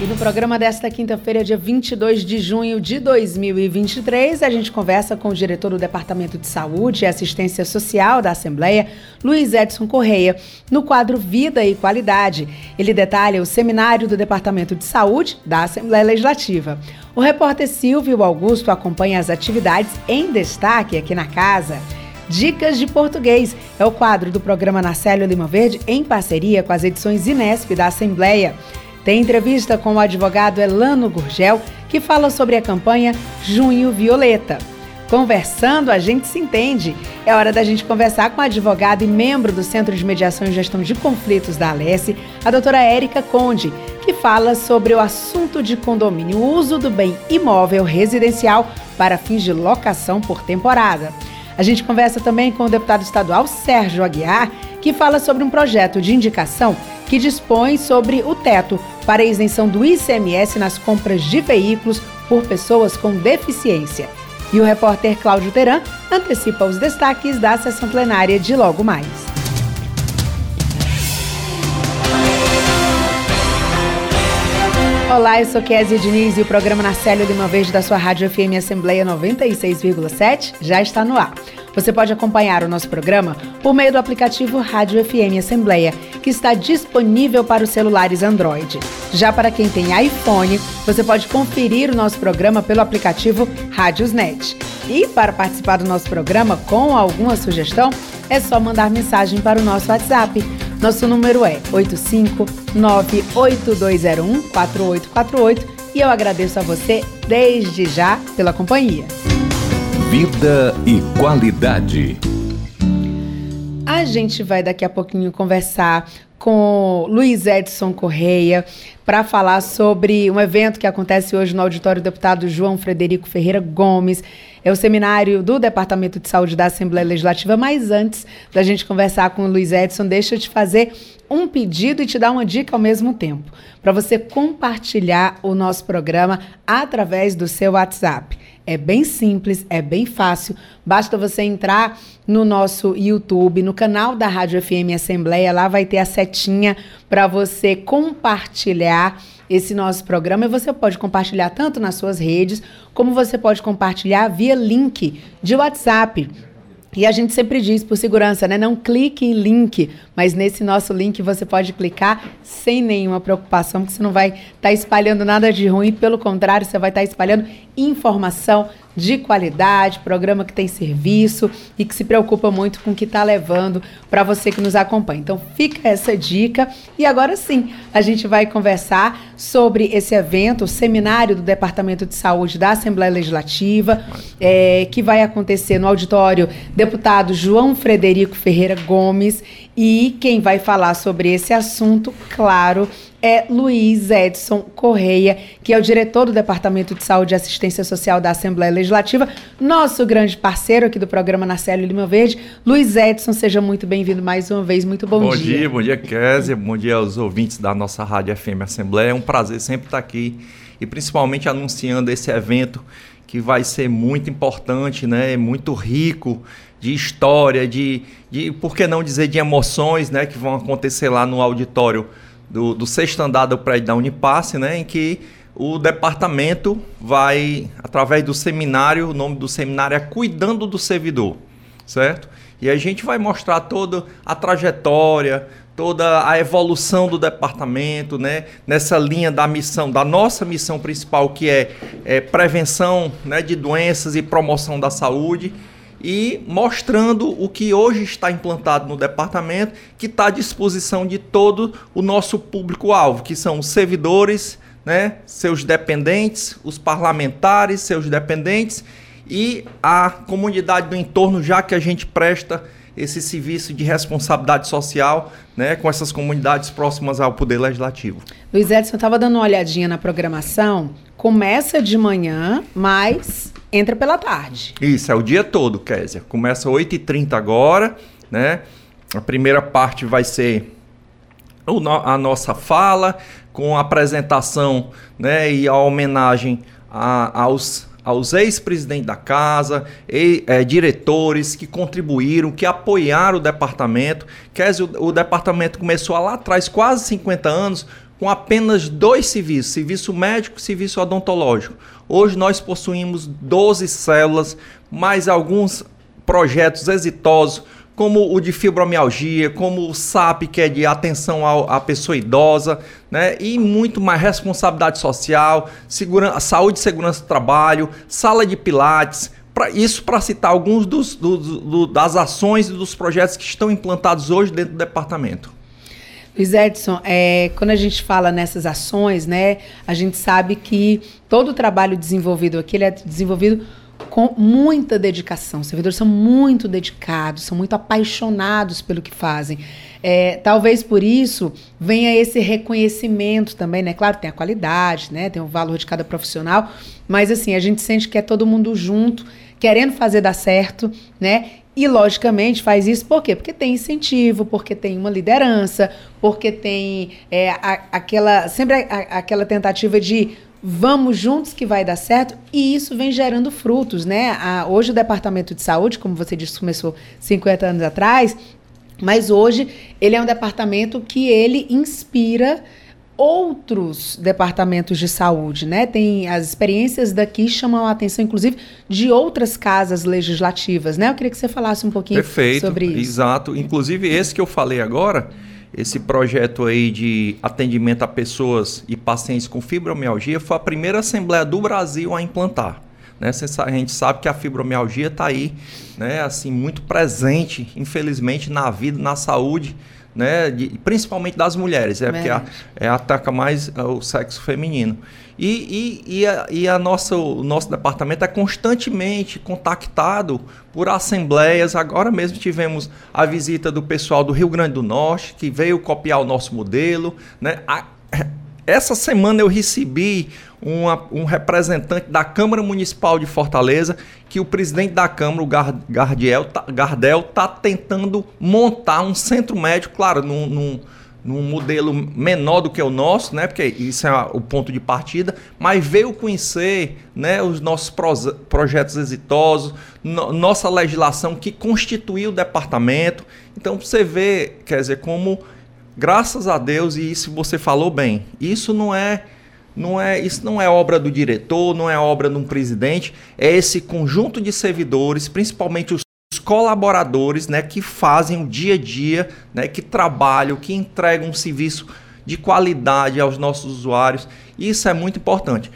E no programa desta quinta-feira, dia 22 de junho de 2023, a gente conversa com o diretor do Departamento de Saúde e Assistência Social da Assembleia, Luiz Edson Correia, no quadro Vida e Qualidade. Ele detalha o seminário do Departamento de Saúde da Assembleia Legislativa. O repórter Silvio Augusto acompanha as atividades em destaque aqui na casa. Dicas de Português é o quadro do programa Narcélio Lima Verde em parceria com as edições Inesp da Assembleia. Tem entrevista com o advogado Elano Gurgel, que fala sobre a campanha Junho Violeta. Conversando, a gente se entende. É hora da gente conversar com a advogada e membro do Centro de Mediação e Gestão de Conflitos da Alesse, a doutora Érica Conde, que fala sobre o assunto de condomínio, o uso do bem imóvel residencial para fins de locação por temporada. A gente conversa também com o deputado estadual Sérgio Aguiar, que fala sobre um projeto de indicação que dispõe sobre o teto para a isenção do ICMS nas compras de veículos por pessoas com deficiência. E o repórter Cláudio Teran antecipa os destaques da sessão plenária de logo mais. Olá, eu sou Kézia Diniz e o programa Narcélio Lima Verde da sua Rádio FM Assembleia 96,7 já está no ar. Você pode acompanhar o nosso programa por meio do aplicativo Rádio FM Assembleia, que está disponível para os celulares Android. Já para quem tem iPhone, você pode conferir o nosso programa pelo aplicativo Rádiosnet. E para participar do nosso programa com alguma sugestão, é só mandar mensagem para o nosso WhatsApp. Nosso número é 85982014848 e eu agradeço a você desde já pela companhia. Vida e qualidade. A gente vai daqui a pouquinho conversar com Luiz Edson Correia para falar sobre um evento que acontece hoje no auditório do deputado João Frederico Ferreira Gomes. É o seminário do Departamento de Saúde da Assembleia Legislativa. Mas antes da gente conversar com o Luiz Edson, deixa eu te fazer um pedido e te dar uma dica ao mesmo tempo, para você compartilhar o nosso programa através do seu WhatsApp. É bem simples, é bem fácil. Basta você entrar no nosso YouTube, no canal da Rádio FM Assembleia, lá vai ter a setinha para você compartilhar esse nosso programa e você pode compartilhar tanto nas suas redes, como você pode compartilhar via link de WhatsApp. E a gente sempre diz, por segurança, né? Não clique em link, mas nesse nosso link você pode clicar sem nenhuma preocupação, porque você não vai estar tá espalhando nada de ruim, pelo contrário, você vai estar tá espalhando informação de qualidade, programa que tem serviço e que se preocupa muito com o que está levando para você que nos acompanha. Então fica essa dica e agora sim a gente vai conversar sobre esse evento, o seminário do Departamento de Saúde da Assembleia Legislativa, é, que vai acontecer no auditório deputado João Frederico Ferreira Gomes e quem vai falar sobre esse assunto, claro, é Luiz Edson Correia, que é o diretor do Departamento de Saúde e Assistência Social da Assembleia Legislativa, nosso grande parceiro aqui do programa Narcélio Lima Verde. Luiz Edson, seja muito bem-vindo mais uma vez. Muito bom, bom dia. Bom dia, bom dia, Kézia. Bom dia aos ouvintes da nossa Rádio FM Assembleia. É um prazer sempre estar aqui e principalmente anunciando esse evento que vai ser muito importante, né? Muito rico de história, de, de por que não dizer de emoções, né? Que vão acontecer lá no auditório do, do sexto andar do prédio da Unipasse, né, em que o departamento vai, através do seminário, o nome do seminário é Cuidando do Servidor, certo? E a gente vai mostrar toda a trajetória, toda a evolução do departamento, né? Nessa linha da missão, da nossa missão principal, que é, é prevenção né, de doenças e promoção da saúde e mostrando o que hoje está implantado no departamento, que está à disposição de todo o nosso público-alvo, que são os servidores, né, seus dependentes, os parlamentares, seus dependentes e a comunidade do entorno, já que a gente presta esse serviço de responsabilidade social né, com essas comunidades próximas ao Poder Legislativo. Luiz Edson, estava dando uma olhadinha na programação. Começa de manhã, mas entra pela tarde. Isso, é o dia todo, Késia. Começa 8h30 agora, né? A primeira parte vai ser a nossa fala, com a apresentação né, e a homenagem a, aos aos ex-presidentes da casa, e, é, diretores que contribuíram, que apoiaram o departamento. Quer dizer, o, o departamento começou lá atrás, quase 50 anos, com apenas dois serviços, serviço médico e serviço odontológico. Hoje nós possuímos 12 células, mais alguns projetos exitosos, como o de fibromialgia, como o SAP, que é de atenção ao, à pessoa idosa, né? e muito mais responsabilidade social, segurança, saúde e segurança do trabalho, sala de pilates, pra, isso para citar alguns dos, do, do, das ações e dos projetos que estão implantados hoje dentro do departamento. Luiz Edson, é, quando a gente fala nessas ações, né, a gente sabe que todo o trabalho desenvolvido aqui é desenvolvido com muita dedicação. Os servidores são muito dedicados, são muito apaixonados pelo que fazem. É, talvez por isso venha esse reconhecimento também, né? Claro, tem a qualidade, né? Tem o valor de cada profissional, mas assim, a gente sente que é todo mundo junto, querendo fazer dar certo, né? E, logicamente, faz isso por quê? Porque tem incentivo, porque tem uma liderança, porque tem é, a, aquela sempre a, aquela tentativa de vamos juntos que vai dar certo, e isso vem gerando frutos, né? A, hoje o Departamento de Saúde, como você disse, começou 50 anos atrás, mas hoje ele é um departamento que ele inspira outros departamentos de saúde, né? Tem as experiências daqui chamam a atenção, inclusive, de outras casas legislativas, né? Eu queria que você falasse um pouquinho Perfeito, sobre isso. Exato. Inclusive esse que eu falei agora, esse projeto aí de atendimento a pessoas e pacientes com fibromialgia foi a primeira assembleia do Brasil a implantar. Né? A gente sabe que a fibromialgia está aí, né? assim, muito presente, infelizmente, na vida, na saúde, né? De, principalmente das mulheres, é, porque a, é, ataca mais é, o sexo feminino. E, e, e, a, e a nossa, o nosso departamento é constantemente contactado por assembleias. Agora mesmo tivemos a visita do pessoal do Rio Grande do Norte, que veio copiar o nosso modelo. Né? A, essa semana eu recebi uma, um representante da Câmara Municipal de Fortaleza que o presidente da Câmara, o Gardel, tá, Gardel, está tentando montar um centro médico, claro, num, num num modelo menor do que o nosso, né? Porque isso é o ponto de partida, mas veio conhecer, né, os nossos projetos exitosos, no, nossa legislação que constituiu o departamento. Então você vê, quer dizer, como graças a Deus e isso você falou bem. Isso não é não é, isso não é obra do diretor, não é obra de um presidente, é esse conjunto de servidores, principalmente os colaboradores, né, que fazem o dia a dia, né, que trabalham, que entregam um serviço de qualidade aos nossos usuários. Isso é muito importante.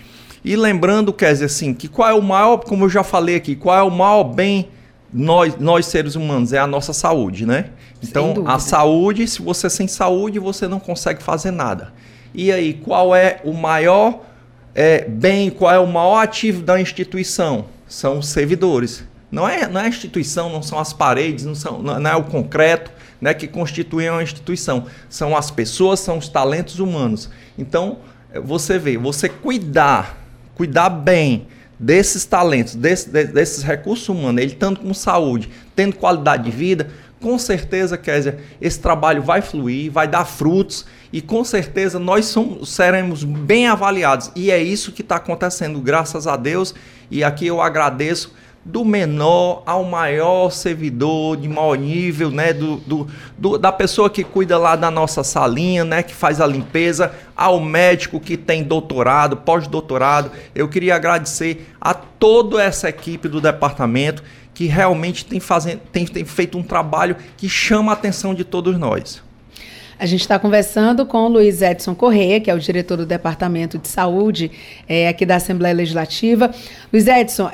E lembrando, quer dizer assim, que qual é o maior, como eu já falei aqui, qual é o maior bem nós, nós seres humanos? É a nossa saúde, né? Então, a saúde, se você sem saúde, você não consegue fazer nada. E aí, qual é o maior é, bem, qual é o maior ativo da instituição? São os servidores. Não é, não é a instituição, não são as paredes, não, são, não é o concreto né, que constituem uma instituição. São as pessoas, são os talentos humanos. Então, você vê, você cuidar, cuidar bem desses talentos, desse, desses recursos humanos, ele tanto com saúde, tendo qualidade de vida, com certeza, Kézia, esse trabalho vai fluir, vai dar frutos e com certeza nós somos, seremos bem avaliados. E é isso que está acontecendo, graças a Deus. E aqui eu agradeço do menor ao maior servidor de maior nível, né? Do, do, do, da pessoa que cuida lá da nossa salinha, né? Que faz a limpeza, ao médico que tem doutorado, pós-doutorado. Eu queria agradecer a toda essa equipe do departamento que realmente tem, fazendo, tem, tem feito um trabalho que chama a atenção de todos nós. A gente está conversando com o Luiz Edson Correia, que é o diretor do Departamento de Saúde é, aqui da Assembleia Legislativa. Luiz Edson,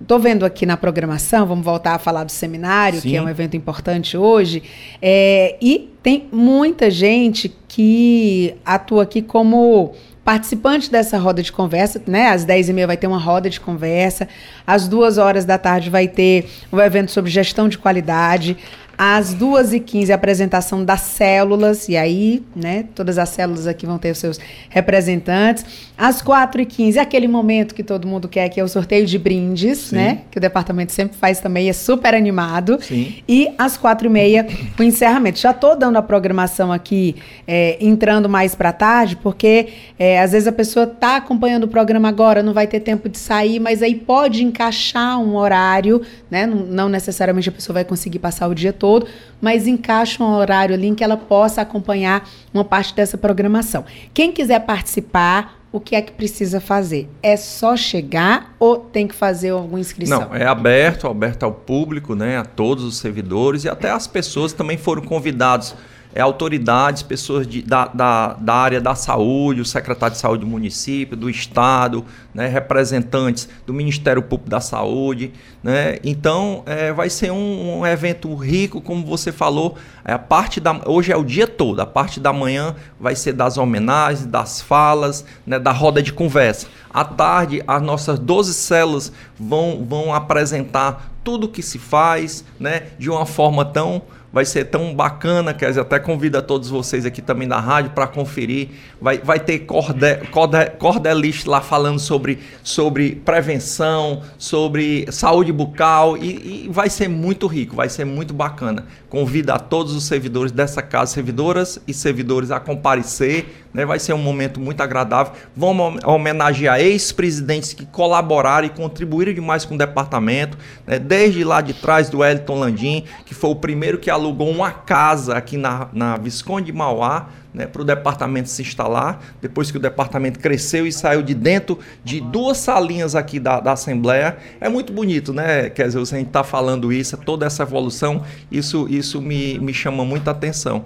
estou é, vendo aqui na programação, vamos voltar a falar do seminário, Sim. que é um evento importante hoje, é, e tem muita gente que atua aqui como participante dessa roda de conversa, né? Às 10h30 vai ter uma roda de conversa, às duas horas da tarde vai ter um evento sobre gestão de qualidade. Às 2h15, a apresentação das células, e aí, né, todas as células aqui vão ter os seus representantes. Às 4h15, aquele momento que todo mundo quer, que é o sorteio de brindes, Sim. né? Que o departamento sempre faz também, é super animado. Sim. E às 4h30, o encerramento. Já estou dando a programação aqui, é, entrando mais para tarde, porque é, às vezes a pessoa está acompanhando o programa agora, não vai ter tempo de sair, mas aí pode encaixar um horário, né? Não, não necessariamente a pessoa vai conseguir passar o dia todo todo, mas encaixa um horário ali em que ela possa acompanhar uma parte dessa programação. Quem quiser participar, o que é que precisa fazer? É só chegar ou tem que fazer alguma inscrição? Não, é aberto, aberto ao público, né, a todos os servidores e até as pessoas também foram convidados é, autoridades, pessoas de, da, da, da, área da saúde, o secretário de saúde do município, do estado, né, representantes do Ministério Público da Saúde. Né? Então, é, vai ser um, um, evento rico, como você falou. É, a parte da, hoje é o dia todo, a parte da manhã vai ser das homenagens, das falas, né, da roda de conversa. À tarde, as nossas 12 células vão, vão apresentar tudo o que se faz né, de uma forma tão vai ser tão bacana, quer dizer, até convido a todos vocês aqui também da rádio para conferir. Vai, vai ter corde, corde, cordelista lá falando sobre, sobre prevenção, sobre saúde bucal e, e, vai ser muito rico, vai ser muito bacana. Convido a todos os servidores dessa casa, servidoras e servidores a comparecer, né? vai ser um momento muito agradável. Vamos homenagear ex-presidentes que colaboraram e contribuíram demais com o departamento, né? desde lá de trás do Elton Landim, que foi o primeiro que alugou uma casa aqui na, na Visconde de Mauá, né, para o departamento se instalar, depois que o departamento cresceu e saiu de dentro de duas salinhas aqui da, da Assembleia. É muito bonito, né? Quer dizer, a gente está falando isso, toda essa evolução, isso, isso me, me chama muita atenção.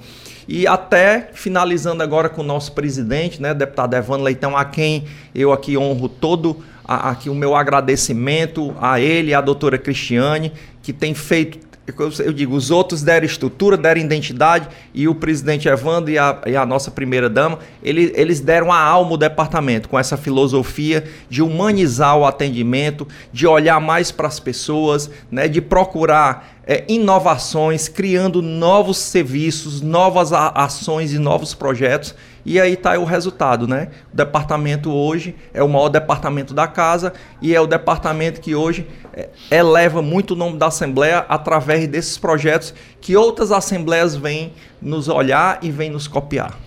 E até finalizando agora com o nosso presidente, né, deputado Evandro Leitão, a quem eu aqui honro todo a, aqui o meu agradecimento a ele à doutora Cristiane, que tem feito eu digo, os outros deram estrutura, deram identidade, e o presidente Evandro e a, e a nossa primeira-dama, ele, eles deram a alma ao departamento, com essa filosofia de humanizar o atendimento, de olhar mais para as pessoas, né, de procurar é, inovações, criando novos serviços, novas ações e novos projetos. E aí está o resultado, né? O departamento hoje é o maior departamento da casa e é o departamento que hoje eleva muito o nome da Assembleia através desses projetos que outras assembleias vêm nos olhar e vêm nos copiar.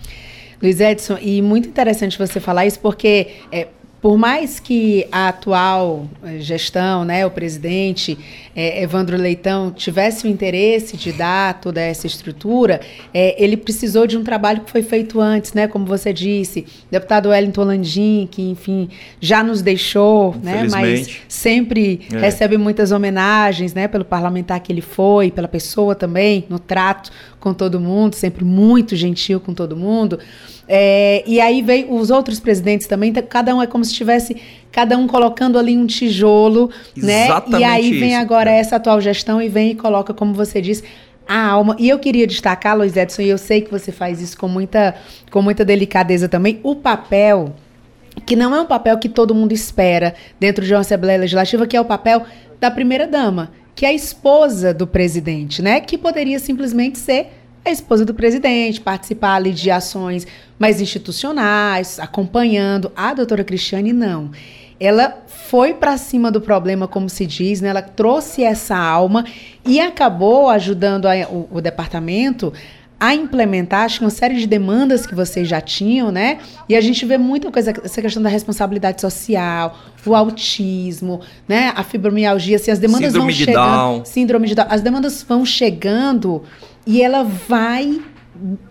Luiz Edson, e muito interessante você falar isso, porque é, por mais que a atual eh, gestão, né, o presidente é, Evandro Leitão, tivesse o interesse de dar toda essa estrutura, é, ele precisou de um trabalho que foi feito antes, né, como você disse, deputado Wellington Landim, que enfim já nos deixou, né, mas sempre é. recebe muitas homenagens, né, pelo parlamentar que ele foi, pela pessoa também, no trato com todo mundo, sempre muito gentil com todo mundo. É, e aí veio os outros presidentes também, então, cada um é como se estivesse cada um colocando ali um tijolo, Exatamente né? E aí vem isso, agora essa atual gestão e vem e coloca, como você disse, a alma. E eu queria destacar, Luiz Edson, e eu sei que você faz isso com muita, com muita delicadeza também, o papel que não é um papel que todo mundo espera dentro de uma Assembleia Legislativa, que é o papel da primeira dama, que é a esposa do presidente, né? Que poderia simplesmente ser a esposa do presidente, participar ali de ações mais institucionais, acompanhando. A doutora Cristiane, não. Ela foi para cima do problema, como se diz, né? ela trouxe essa alma e acabou ajudando a, o, o departamento a implementar, acho que uma série de demandas que vocês já tinham, né? E a gente vê muita coisa, essa questão da responsabilidade social, o autismo, né? A fibromialgia, assim, as demandas síndrome vão chegando. Down. Síndrome de Down. As demandas vão chegando e ela vai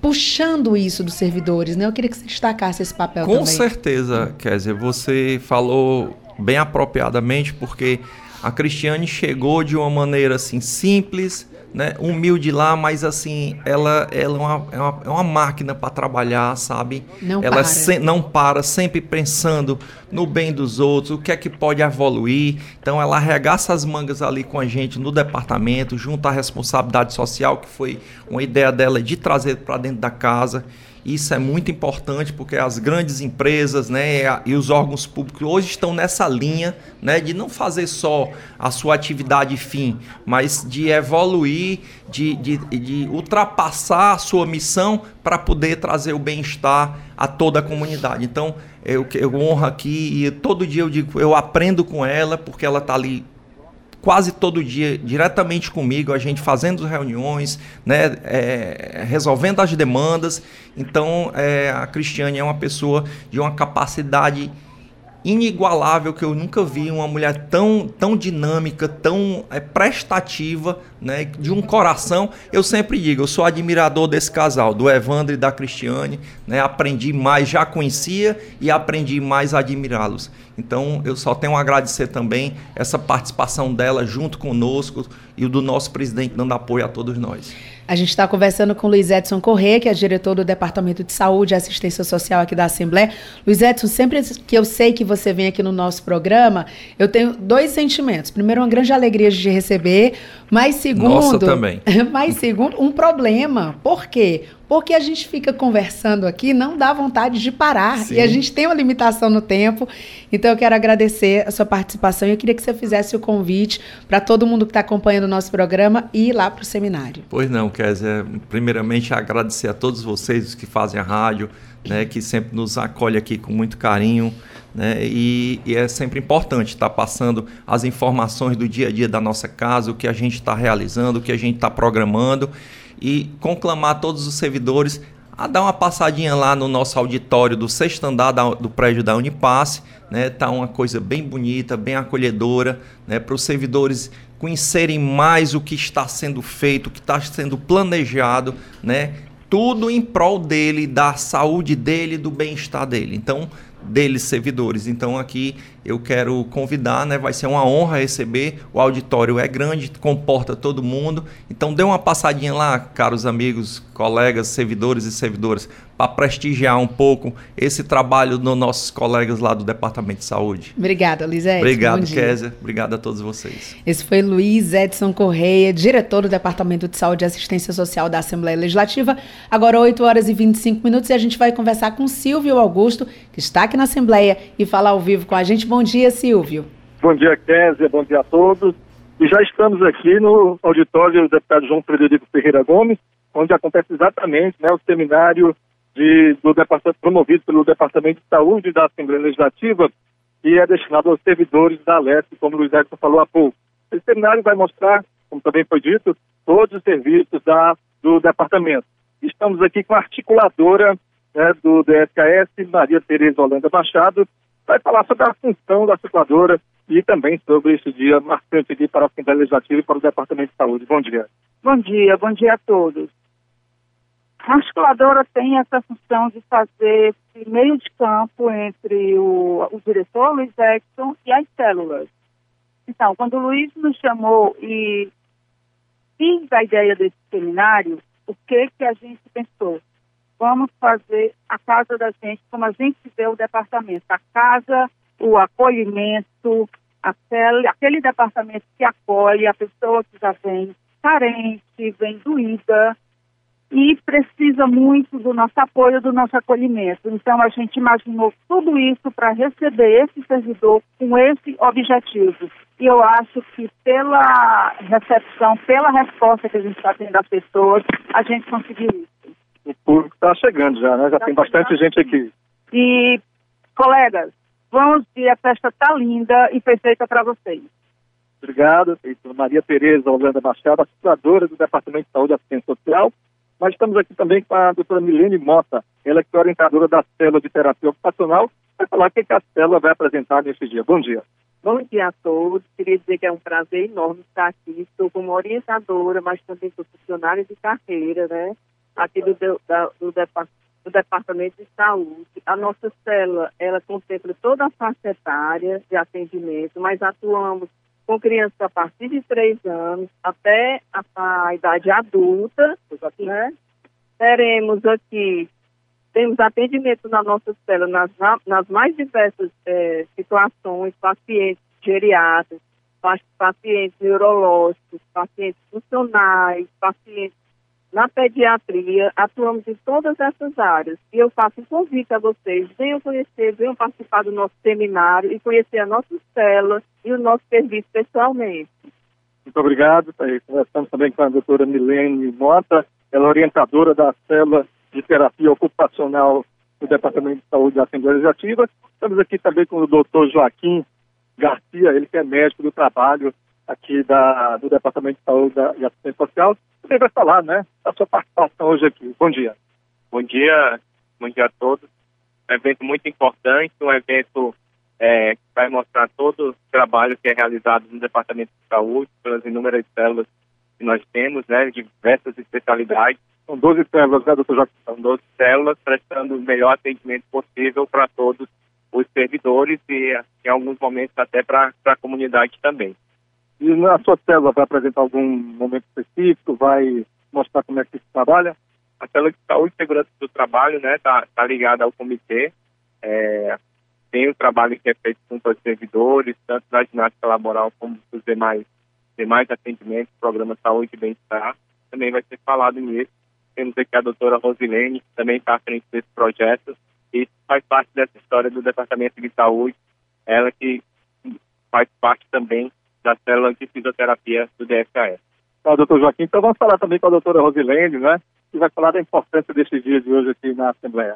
puxando isso dos servidores, né? Eu queria que você destacasse esse papel Com também. Com certeza, Kézia, você falou bem apropriadamente, porque a Cristiane chegou de uma maneira assim simples, né, humilde lá, mas assim, ela, ela é, uma, é, uma, é uma máquina para trabalhar, sabe? Não ela para. Se, não para, sempre pensando no bem dos outros, o que é que pode evoluir. Então ela arregaça as mangas ali com a gente no departamento, junto à responsabilidade social, que foi uma ideia dela de trazer para dentro da casa. Isso é muito importante porque as grandes empresas né, e os órgãos públicos hoje estão nessa linha né, de não fazer só a sua atividade fim, mas de evoluir, de, de, de ultrapassar a sua missão para poder trazer o bem-estar a toda a comunidade. Então, eu, eu honro aqui e todo dia eu digo, eu aprendo com ela porque ela está ali quase todo dia diretamente comigo, a gente fazendo reuniões, né, é, resolvendo as demandas. Então, é, a Cristiane é uma pessoa de uma capacidade inigualável que eu nunca vi uma mulher tão, tão dinâmica, tão é, prestativa, né, de um coração. Eu sempre digo, eu sou admirador desse casal, do Evandro e da Cristiane, né, aprendi mais, já conhecia e aprendi mais a admirá-los. Então eu só tenho a agradecer também essa participação dela junto conosco e o do nosso presidente dando apoio a todos nós. A gente está conversando com Luiz Edson Corrêa, que é diretor do Departamento de Saúde e Assistência Social aqui da Assembleia. Luiz Edson, sempre que eu sei que você vem aqui no nosso programa, eu tenho dois sentimentos. Primeiro, uma grande alegria de receber, mas segundo, Nossa, também. mas segundo, um problema. Por quê? Porque a gente fica conversando aqui, não dá vontade de parar. Sim. E a gente tem uma limitação no tempo. Então eu quero agradecer a sua participação e eu queria que você fizesse o convite para todo mundo que está acompanhando o nosso programa e ir lá para o seminário. Pois não, Kézia. Primeiramente, agradecer a todos vocês que fazem a rádio, né, que sempre nos acolhe aqui com muito carinho. Né, e, e, é sempre importante estar tá passando as informações do dia a dia da nossa casa, o que a gente está realizando, o que a gente está programando e conclamar todos os servidores a dar uma passadinha lá no nosso auditório do sexto andar da, do prédio da Unipasse, né? Tá uma coisa bem bonita, bem acolhedora, né? Para os servidores conhecerem mais o que está sendo feito, o que está sendo planejado, né? Tudo em prol dele, da saúde dele, do bem-estar dele. Então, deles servidores. Então aqui eu quero convidar, né? Vai ser uma honra receber. O auditório é grande, comporta todo mundo. Então dê uma passadinha lá, caros amigos, colegas, servidores e servidoras, para prestigiar um pouco esse trabalho dos nossos colegas lá do Departamento de Saúde. Obrigada, Luiz Edson. Obrigado, Kézia. Obrigado a todos vocês. Esse foi Luiz Edson Correia, diretor do Departamento de Saúde e Assistência Social da Assembleia Legislativa. Agora 8 horas e 25 minutos e a gente vai conversar com Silvio Augusto, que está aqui na Assembleia e fala ao vivo com a gente. Bom dia, Silvio. Bom dia, Kézia. Bom dia a todos. E já estamos aqui no auditório do deputado João Frederico Ferreira Gomes, onde acontece exatamente né, o seminário de, do promovido pelo Departamento de Saúde da Assembleia Legislativa, que é destinado aos servidores da Leste, como o Luiz Edson falou há pouco. Esse seminário vai mostrar, como também foi dito, todos os serviços da, do departamento. Estamos aqui com a articuladora né, do DSKS, Maria Tereza Holanda Machado, vai falar sobre a função da articuladora e também sobre esse dia marcante aqui para a Assembleia Legislativa e para o Departamento de Saúde. Bom dia. Bom dia, bom dia a todos. A articuladora tem essa função de fazer esse meio de campo entre o, o diretor Luiz Exxon e as células. Então, quando o Luiz nos chamou e fiz a ideia desse seminário, o que que a gente pensou? Vamos fazer a casa da gente como a gente vê o departamento. A casa, o acolhimento, aquele, aquele departamento que acolhe a pessoa que já vem carente, vem doída, e precisa muito do nosso apoio, do nosso acolhimento. Então, a gente imaginou tudo isso para receber esse servidor com esse objetivo. E eu acho que pela recepção, pela resposta que a gente está tendo das pessoas, a gente conseguiu isso. O público está chegando já, né? Já tá tem bastante gente aqui. E, colegas, vamos ver, a festa está linda e perfeita para vocês. Obrigado, Maria Tereza Holanda Machado, assustadora do Departamento de Saúde e Assistência Social, mas estamos aqui também com a doutora Milene Mota, ela que é orientadora da célula de terapia ocupacional, vai falar o que, a célula vai apresentar nesse dia. Bom dia. Bom dia a todos. Queria dizer que é um prazer enorme estar aqui. Estou como orientadora, mas também sou funcionária de carreira, né? Aqui do, da, do, do Departamento de Saúde. A nossa célula, ela contempla toda a faixa etária de atendimento, mas atuamos com crianças a partir de três anos até a, a idade adulta, né? Teremos aqui, temos atendimento na nossa célula nas, nas mais diversas é, situações, pacientes geriátricos, pacientes neurológicos, pacientes funcionais, pacientes na pediatria, atuamos em todas essas áreas. E eu faço um convite a vocês, venham conhecer, venham participar do nosso seminário e conhecer a nossa célula e o nosso serviço pessoalmente. Muito obrigado. Tá conversamos também com a doutora Milene Mota, ela é orientadora da célula de terapia ocupacional do Departamento de Saúde da Assembleia Legislativa. Estamos aqui também com o doutor Joaquim Garcia, ele que é médico do trabalho aqui da, do Departamento de Saúde e Assistência Social. Você vai falar, né, da sua participação hoje aqui. Bom dia. Bom dia, bom dia a todos. Um evento muito importante, um evento é, que vai mostrar todo o trabalho que é realizado no Departamento de Saúde, pelas inúmeras células que nós temos, né, diversas especialidades. São 12 células, né, doutor Joaquim? São 12 células prestando o melhor atendimento possível para todos os servidores e, em alguns momentos, até para a comunidade também. E na sua célula vai apresentar algum momento específico, vai mostrar como é que se trabalha? A célula de saúde e segurança do trabalho, né, tá, tá ligada ao comitê. É, tem o trabalho que é feito junto aos servidores, tanto da ginástica laboral como dos demais, demais atendimentos, programa saúde e bem-estar. Também vai ser falado nisso. Temos aqui a doutora Rosilene, que também está à frente desse projeto, e faz parte dessa história do Departamento de Saúde. Ela que faz parte também da célula de fisioterapia do DFAS. Tá, doutor Joaquim. Então vamos falar também com a doutora Rosilene, né? Que vai falar da importância desse dia de hoje aqui na Assembleia.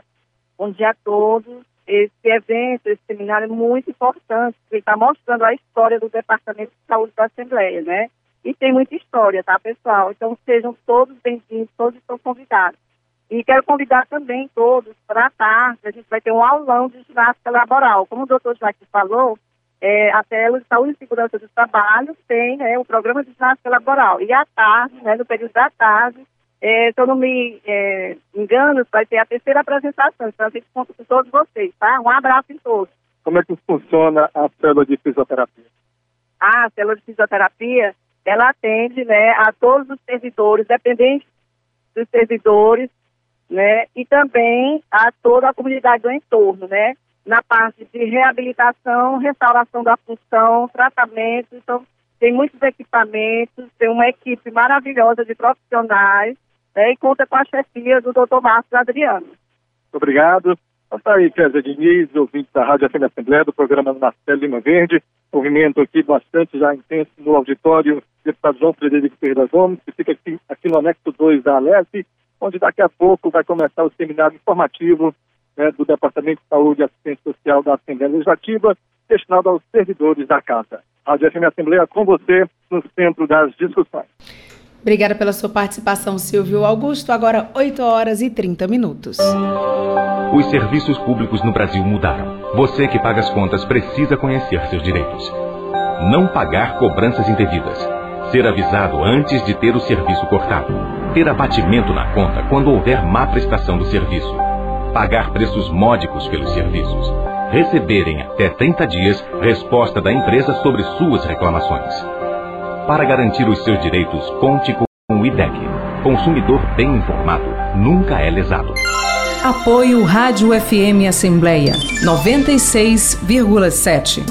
Bom dia a todos. Esse evento, esse seminário é muito importante, porque está mostrando a história do Departamento de Saúde da Assembleia, né? E tem muita história, tá, pessoal? Então sejam todos bem-vindos, todos estão convidados. E quero convidar também todos para a tarde, a gente vai ter um aulão de ginástica laboral. Como o doutor Joaquim falou, é, a célula de saúde e segurança do trabalho tem né, o programa de ginástica laboral. E à tarde, né, no período da tarde, é, se eu não me é, engano, vai ter a terceira apresentação. Então, a gente conta com todos vocês, tá? Um abraço em todos. Como é que funciona a célula de fisioterapia? Ah, a célula de fisioterapia, ela atende né, a todos os servidores, dependentes dos servidores, né? E também a toda a comunidade do entorno, né? Na parte de reabilitação, restauração da função, tratamento. Então, tem muitos equipamentos, tem uma equipe maravilhosa de profissionais né, e conta com a chefia do Dr. Márcio Adriano. Muito obrigado. Está aí, Kézia Diniz, ouvinte da Rádio FM Assembleia, do programa Marcelo Lima Verde. Movimento aqui bastante já intenso no auditório do deputado João Frederico Ferreira Gomes, que fica aqui, aqui no anexo 2 da Alesp, onde daqui a pouco vai começar o seminário informativo né, do Departamento de Saúde e Assistência Social da Assembleia Legislativa, destinado aos servidores da Casa. A GFM Assembleia com você no centro das discussões. Obrigada pela sua participação, Silvio Augusto. Agora, 8 horas e 30 minutos. Os serviços públicos no Brasil mudaram. Você que paga as contas precisa conhecer seus direitos. Não pagar cobranças indevidas. Ser avisado antes de ter o serviço cortado. Ter abatimento na conta quando houver má prestação do serviço pagar preços módicos pelos serviços, receberem até 30 dias resposta da empresa sobre suas reclamações. Para garantir os seus direitos, conte com o IDEC. Consumidor bem informado nunca é lesado. Apoio Rádio FM Assembleia 96,7.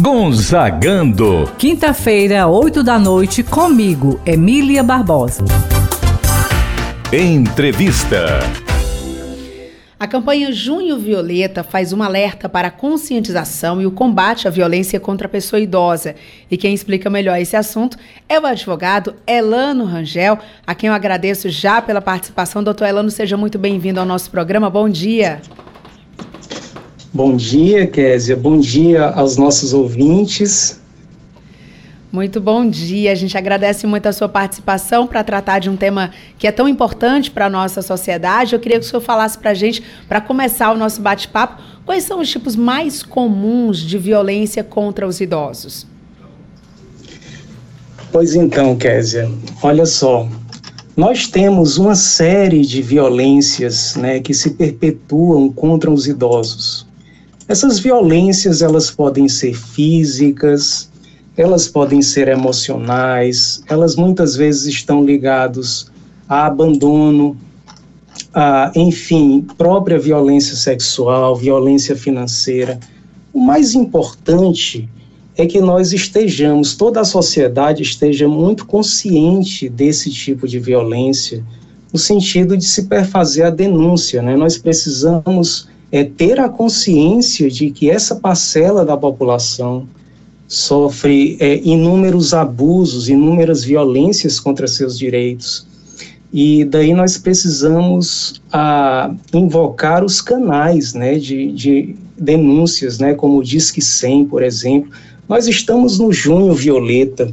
Gonzagando. Quinta-feira, 8 da noite, comigo, Emília Barbosa. Entrevista. A campanha Junho Violeta faz um alerta para a conscientização e o combate à violência contra a pessoa idosa. E quem explica melhor esse assunto é o advogado Elano Rangel, a quem eu agradeço já pela participação. Doutor Elano, seja muito bem-vindo ao nosso programa. Bom dia. Bom dia, Késia. Bom dia aos nossos ouvintes. Muito bom dia. A gente agradece muito a sua participação para tratar de um tema que é tão importante para a nossa sociedade. Eu queria que o senhor falasse para a gente, para começar o nosso bate-papo, quais são os tipos mais comuns de violência contra os idosos? Pois então, Késia, olha só. Nós temos uma série de violências né, que se perpetuam contra os idosos. Essas violências elas podem ser físicas, elas podem ser emocionais, elas muitas vezes estão ligadas a abandono, a, enfim, própria violência sexual, violência financeira. O mais importante é que nós estejamos, toda a sociedade esteja muito consciente desse tipo de violência, no sentido de se perfazer a denúncia. Né? Nós precisamos é, ter a consciência de que essa parcela da população sofre é, inúmeros abusos, inúmeras violências contra seus direitos. E daí nós precisamos invocar os canais né, de, de denúncias, né, como o Disque 100, por exemplo, nós estamos no Junho Violeta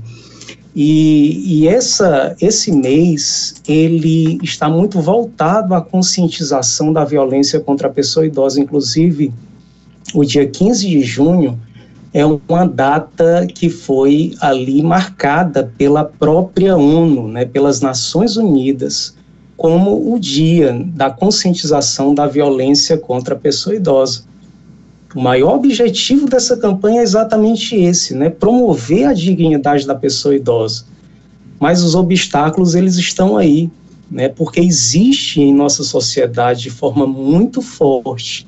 e, e essa, esse mês ele está muito voltado à conscientização da violência contra a pessoa idosa. Inclusive, o dia 15 de junho é uma data que foi ali marcada pela própria ONU, né, pelas Nações Unidas, como o dia da conscientização da violência contra a pessoa idosa. O maior objetivo dessa campanha é exatamente esse, né? Promover a dignidade da pessoa idosa. Mas os obstáculos eles estão aí, né? Porque existe em nossa sociedade de forma muito forte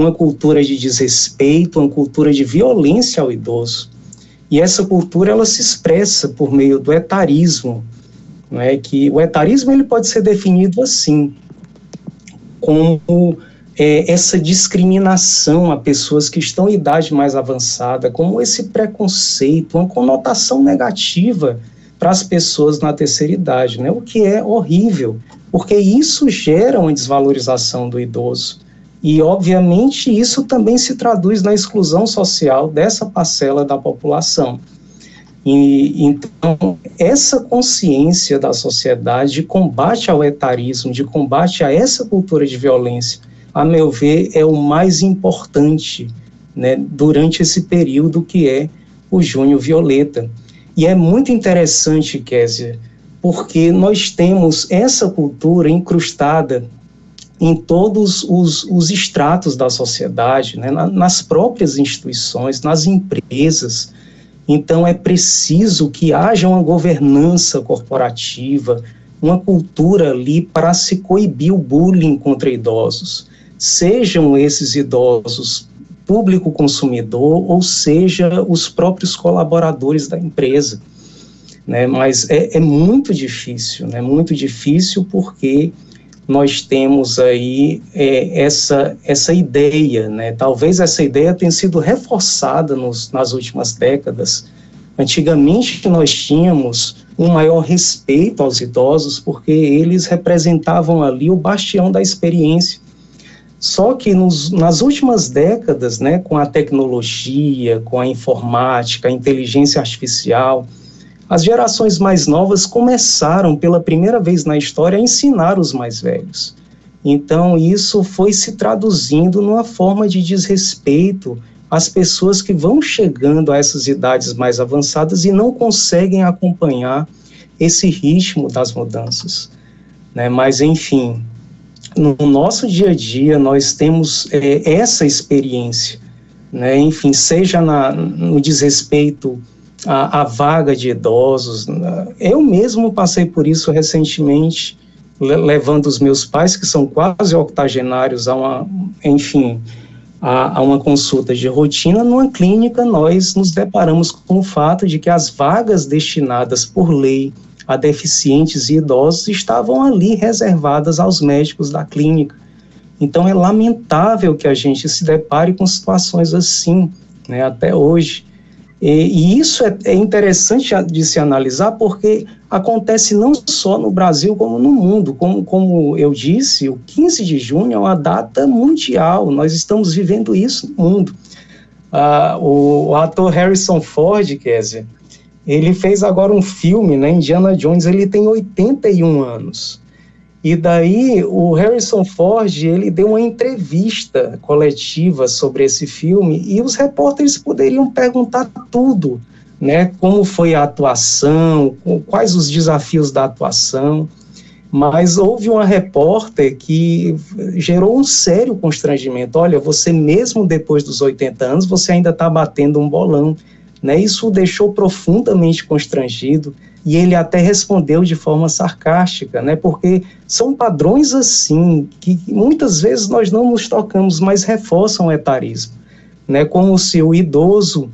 uma cultura de desrespeito, uma cultura de violência ao idoso. E essa cultura ela se expressa por meio do etarismo, não é? Que o etarismo ele pode ser definido assim, como é, essa discriminação a pessoas que estão em idade mais avançada, como esse preconceito, uma conotação negativa para as pessoas na terceira idade, né? o que é horrível, porque isso gera uma desvalorização do idoso. E, obviamente, isso também se traduz na exclusão social dessa parcela da população. E, então, essa consciência da sociedade de combate ao etarismo, de combate a essa cultura de violência, a meu ver, é o mais importante né, durante esse período que é o Junho Violeta. E é muito interessante, Késia, porque nós temos essa cultura incrustada em todos os, os estratos da sociedade, né, na, nas próprias instituições, nas empresas. Então, é preciso que haja uma governança corporativa, uma cultura ali para se coibir o bullying contra idosos sejam esses idosos público consumidor ou seja os próprios colaboradores da empresa. Né? Mas é, é muito difícil, né? muito difícil porque nós temos aí é, essa, essa ideia, né? talvez essa ideia tenha sido reforçada nos, nas últimas décadas. Antigamente nós tínhamos um maior respeito aos idosos porque eles representavam ali o bastião da experiência só que nos, nas últimas décadas, né, com a tecnologia, com a informática, a inteligência artificial, as gerações mais novas começaram pela primeira vez na história a ensinar os mais velhos. Então, isso foi se traduzindo numa forma de desrespeito às pessoas que vão chegando a essas idades mais avançadas e não conseguem acompanhar esse ritmo das mudanças. Né? Mas, enfim, no nosso dia a dia nós temos é, essa experiência, né? enfim, seja na, no desrespeito à, à, vaga de idosos. Né? Eu mesmo passei por isso recentemente, levando os meus pais, que são quase octogenários, a uma, enfim, a, a, uma consulta de rotina, numa clínica nós nos deparamos com o fato de que as vagas destinadas por lei a deficientes e idosos estavam ali reservadas aos médicos da clínica. Então é lamentável que a gente se depare com situações assim, né, até hoje. E, e isso é, é, interessante de se analisar porque acontece não só no Brasil como no mundo. Como, como eu disse, o 15 de junho é uma data mundial, nós estamos vivendo isso no mundo. Ah, o, o ator Harrison Ford, Kézia, ele fez agora um filme, né, Indiana Jones, ele tem 81 anos. E daí o Harrison Ford, ele deu uma entrevista coletiva sobre esse filme e os repórteres poderiam perguntar tudo, né, como foi a atuação, quais os desafios da atuação. Mas houve uma repórter que gerou um sério constrangimento. Olha, você mesmo depois dos 80 anos, você ainda está batendo um bolão. Né? Isso o deixou profundamente constrangido e ele até respondeu de forma sarcástica, né? porque são padrões assim que muitas vezes nós não nos tocamos, mas reforçam o etarismo. Né? Como se o idoso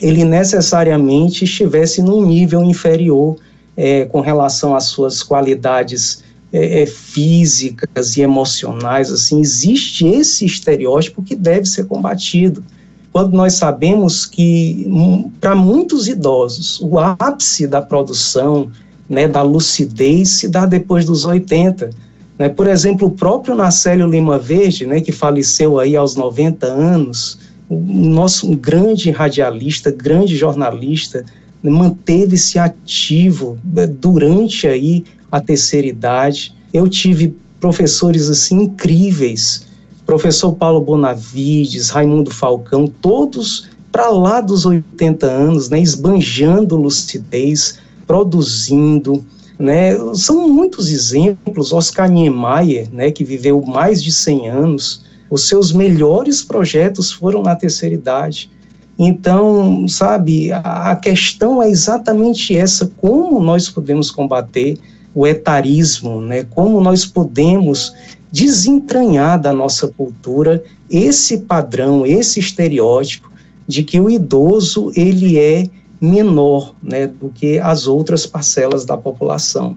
ele necessariamente estivesse num nível inferior é, com relação às suas qualidades é, é, físicas e emocionais, assim, existe esse estereótipo que deve ser combatido. Quando nós sabemos que, hum, para muitos idosos, o ápice da produção, né, da lucidez, se dá depois dos 80. Né? Por exemplo, o próprio Nacélio Lima Verde, né, que faleceu aí aos 90 anos, nosso grande radialista, grande jornalista, manteve-se ativo né, durante aí a terceira idade. Eu tive professores assim incríveis, professor Paulo Bonavides, Raimundo Falcão, todos para lá dos 80 anos, né, esbanjando lucidez, produzindo, né, são muitos exemplos, Oscar Niemeyer, né, que viveu mais de 100 anos, os seus melhores projetos foram na terceira idade. Então, sabe, a, questão é exatamente essa: como nós podemos combater o etarismo, né? Como nós podemos desentranhar da nossa cultura esse padrão, esse estereótipo de que o idoso ele é menor, né, do que as outras parcelas da população.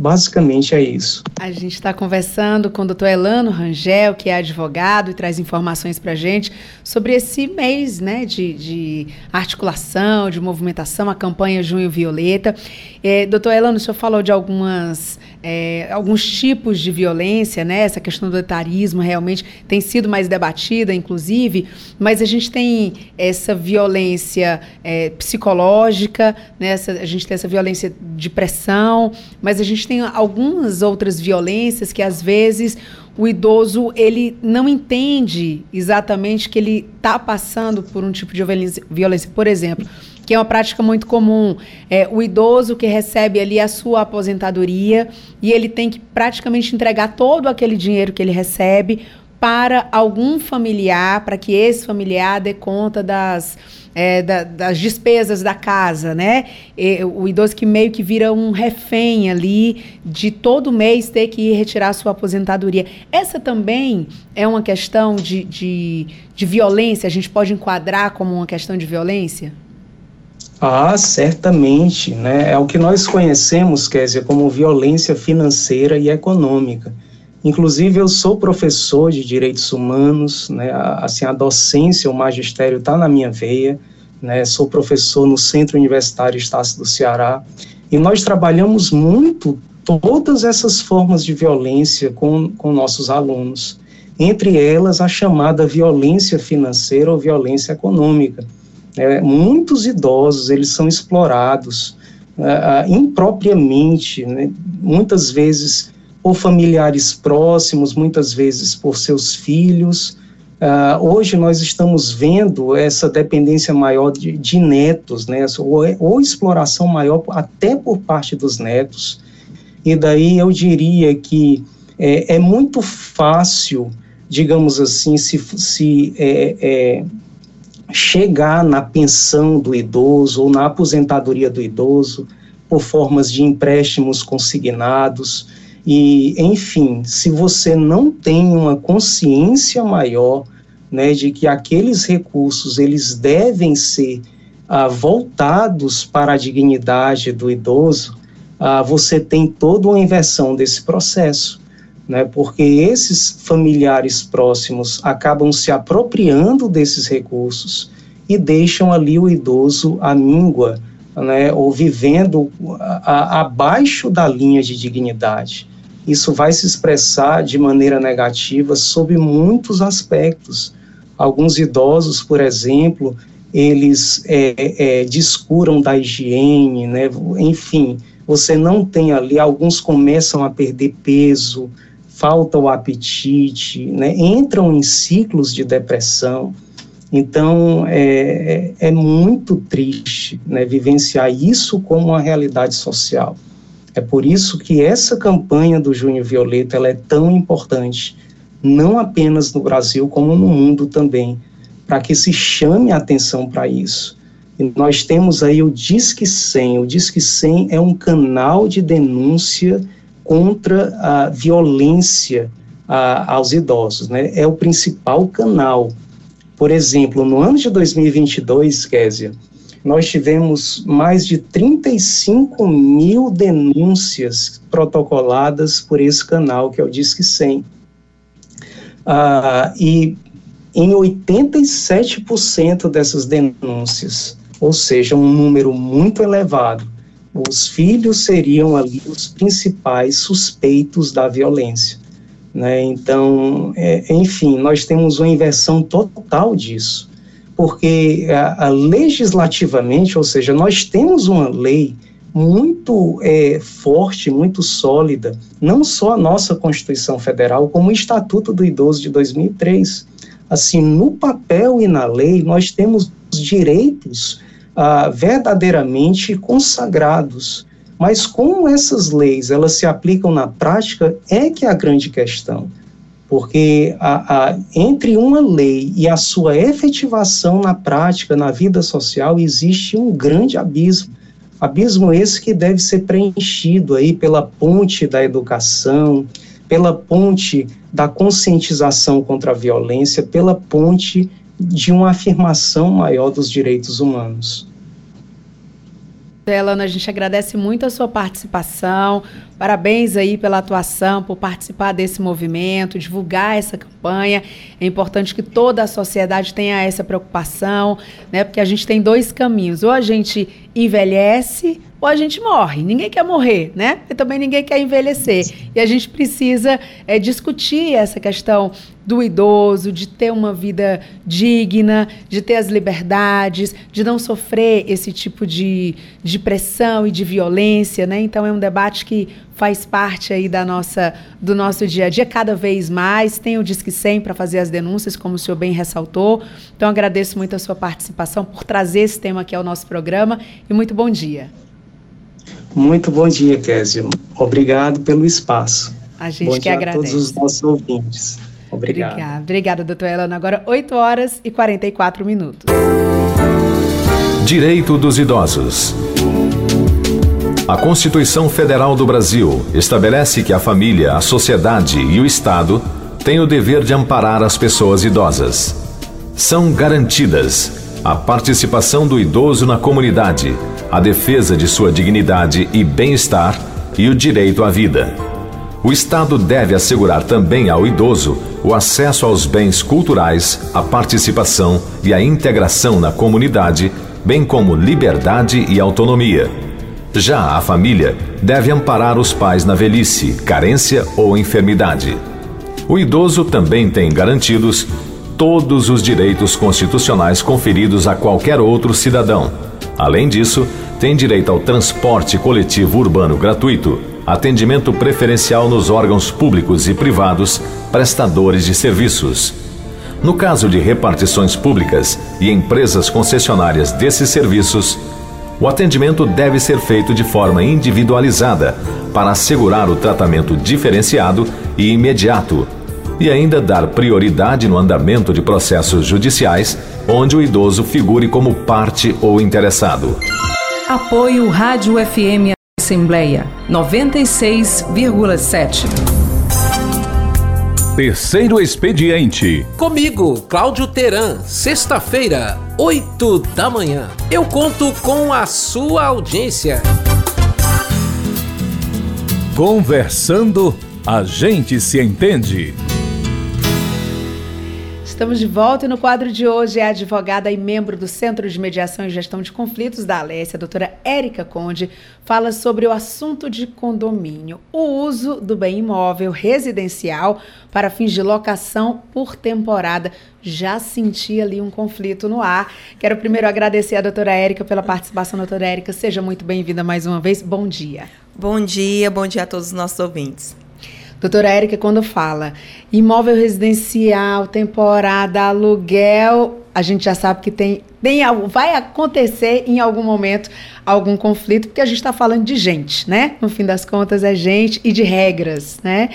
Basicamente é isso. A gente está conversando com o doutor Elano Rangel, que é advogado e traz informações para a gente sobre esse mês né, de, de, articulação, de movimentação, a campanha Junho Violeta. É, doutor Elano, o senhor falou de algumas é, alguns tipos de violência, né? Essa questão do etarismo realmente tem sido mais debatida, inclusive, mas a gente tem essa violência é, psicológica, né? Essa, a gente tem essa violência de pressão, mas a gente tem algumas outras violências que às vezes o idoso ele não entende exatamente que ele está passando por um tipo de violência. violência. Por exemplo, que é uma prática muito comum. É, o idoso que recebe ali a sua aposentadoria e ele tem que praticamente entregar todo aquele dinheiro que ele recebe para algum familiar, para que esse familiar dê conta das, é, da, das despesas da casa, né? E, o idoso que meio que vira um refém ali de todo mês ter que ir retirar sua aposentadoria. Essa também é uma questão de, de, de violência? A gente pode enquadrar como uma questão de violência? Ah, certamente, né? É o que nós conhecemos, Kézia, como violência financeira e econômica. Inclusive, eu sou professor de direitos humanos, né? Assim, a docência, o magistério está na minha veia, né? Sou professor no Centro Universitário Estácio do Ceará e nós trabalhamos muito todas essas formas de violência com, com nossos alunos, entre elas a chamada violência financeira ou violência econômica é, muitos idosos, eles são explorados uh, impropriamente, né, muitas vezes por familiares próximos, muitas vezes por seus filhos. Uh, hoje nós estamos vendo essa dependência maior de, de netos, né, ou, ou, exploração maior até por parte dos netos. E daí eu diria que é, é muito fácil, digamos assim, se, se é, é, chegar na pensão do idoso ou na aposentadoria do idoso por formas de empréstimos consignados. E, enfim, se você não tem uma consciência maior né, de que aqueles recursos eles devem ser ah, voltados para a dignidade do idoso, ah, você tem toda uma inversão desse processo né, porque esses familiares próximos acabam se apropriando desses recursos e deixam ali o idoso à míngua, né, ou vivendo abaixo da linha de dignidade. Isso vai se expressar de maneira negativa sob muitos aspectos. Alguns idosos, por exemplo, eles é, é, descuram da higiene, né, enfim, você não tem ali, alguns começam a perder peso, falta o apetite, né, entram em ciclos de depressão. Então, é, é, é muito triste né, vivenciar isso como uma realidade social. É por isso que essa campanha do Junho Violeta ela é tão importante, não apenas no Brasil, como no mundo também, para que se chame a atenção para isso. E nós temos aí o Disque 100. O Disque 100 é um canal de denúncia contra a violência a, aos idosos, né? É o principal canal. Por exemplo, no ano de 2022, Késia, nós tivemos mais de 35 mil denúncias protocoladas por esse canal, que é o Disque 100. Ah, e em 87% dessas denúncias, ou seja, um número muito elevado, os filhos seriam ali os principais suspeitos da violência. Né? Então, é, enfim, nós temos uma inversão total disso, porque a, a, legislativamente, ou seja, nós temos uma lei muito é, forte, muito sólida, não só a nossa Constituição Federal, como o Estatuto do Idoso de 2003. Assim, no papel e na lei, nós temos direitos ah, verdadeiramente consagrados. Mas como essas leis elas se aplicam na prática é que é a grande questão. Porque a, a, entre uma lei e a sua efetivação na prática, na vida social, existe um grande abismo. Abismo esse que deve ser preenchido aí pela ponte da educação, pela ponte da conscientização contra a violência, pela ponte de uma afirmação maior dos direitos humanos. Elana, a gente agradece muito a sua participação. Parabéns aí pela atuação, por participar desse movimento, divulgar essa campanha. É importante que toda a sociedade tenha essa preocupação, né? Porque a gente tem dois caminhos. Ou a gente envelhece ou a gente morre. Ninguém quer morrer, né? E também ninguém quer envelhecer. E a gente precisa é, discutir essa questão do idoso, de ter uma vida digna, de ter as liberdades, de não sofrer esse tipo de, de pressão e de violência, né? Então é um debate que faz parte aí da nossa, do nosso dia a dia cada vez mais. Tem o Disque 100 para fazer as denúncias, como o senhor bem ressaltou. Então agradeço muito a sua participação por trazer esse tema aqui ao nosso programa e muito bom dia. Muito bom dia, Kézia. Obrigado pelo espaço. A gente bom que dia agradece. a todos os nossos ouvintes. Obrigado. Obrigada, Obrigada doutora Elana. Agora 8 horas e 44 minutos. Direito dos idosos. A Constituição Federal do Brasil estabelece que a família, a sociedade e o Estado têm o dever de amparar as pessoas idosas. São garantidas a participação do idoso na comunidade, a defesa de sua dignidade e bem-estar e o direito à vida. O Estado deve assegurar também ao idoso o acesso aos bens culturais, a participação e a integração na comunidade, bem como liberdade e autonomia. Já a família deve amparar os pais na velhice, carência ou enfermidade. O idoso também tem garantidos todos os direitos constitucionais conferidos a qualquer outro cidadão. Além disso, tem direito ao transporte coletivo urbano gratuito, atendimento preferencial nos órgãos públicos e privados prestadores de serviços. No caso de repartições públicas e empresas concessionárias desses serviços, o atendimento deve ser feito de forma individualizada para assegurar o tratamento diferenciado e imediato e ainda dar prioridade no andamento de processos judiciais onde o idoso figure como parte ou interessado. Apoio Rádio FM Assembleia 96,7. Terceiro expediente. Comigo, Cláudio Teran, sexta-feira, 8 da manhã. Eu conto com a sua audiência. Conversando, a gente se entende. Estamos de volta e no quadro de hoje é a advogada e membro do Centro de Mediação e Gestão de Conflitos da Alessia, a doutora Érica Conde, fala sobre o assunto de condomínio, o uso do bem imóvel residencial para fins de locação por temporada. Já senti ali um conflito no ar. Quero primeiro agradecer a doutora Érica pela participação. Doutora Érica, seja muito bem-vinda mais uma vez. Bom dia. Bom dia, bom dia a todos os nossos ouvintes. Doutora Érica, quando fala imóvel residencial, temporada, aluguel, a gente já sabe que tem, tem vai acontecer em algum momento algum conflito, porque a gente está falando de gente, né? No fim das contas, é gente e de regras, né?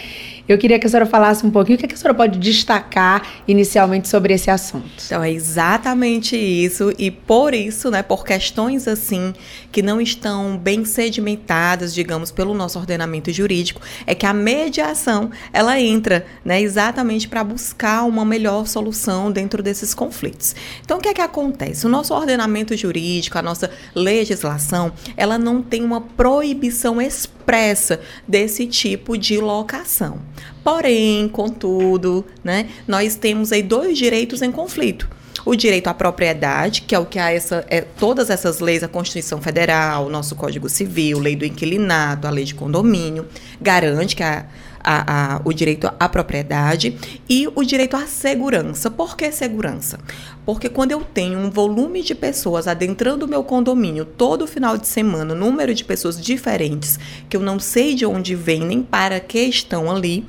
Eu queria que a senhora falasse um pouquinho o que a senhora pode destacar inicialmente sobre esse assunto. Então, é exatamente isso, e por isso, né, por questões assim que não estão bem sedimentadas, digamos, pelo nosso ordenamento jurídico, é que a mediação ela entra, né, exatamente para buscar uma melhor solução dentro desses conflitos. Então, o que é que acontece? O nosso ordenamento jurídico, a nossa legislação, ela não tem uma proibição expressa desse tipo de locação. Porém, contudo, né, nós temos aí dois direitos em conflito o direito à propriedade, que é o que há essa, é, todas essas leis, a Constituição Federal, o nosso Código Civil, lei do inquilinato, a lei de condomínio, garante que a, a, a, o direito à propriedade e o direito à segurança. Por que segurança? Porque quando eu tenho um volume de pessoas adentrando o meu condomínio todo final de semana, número de pessoas diferentes, que eu não sei de onde vêm nem para que estão ali,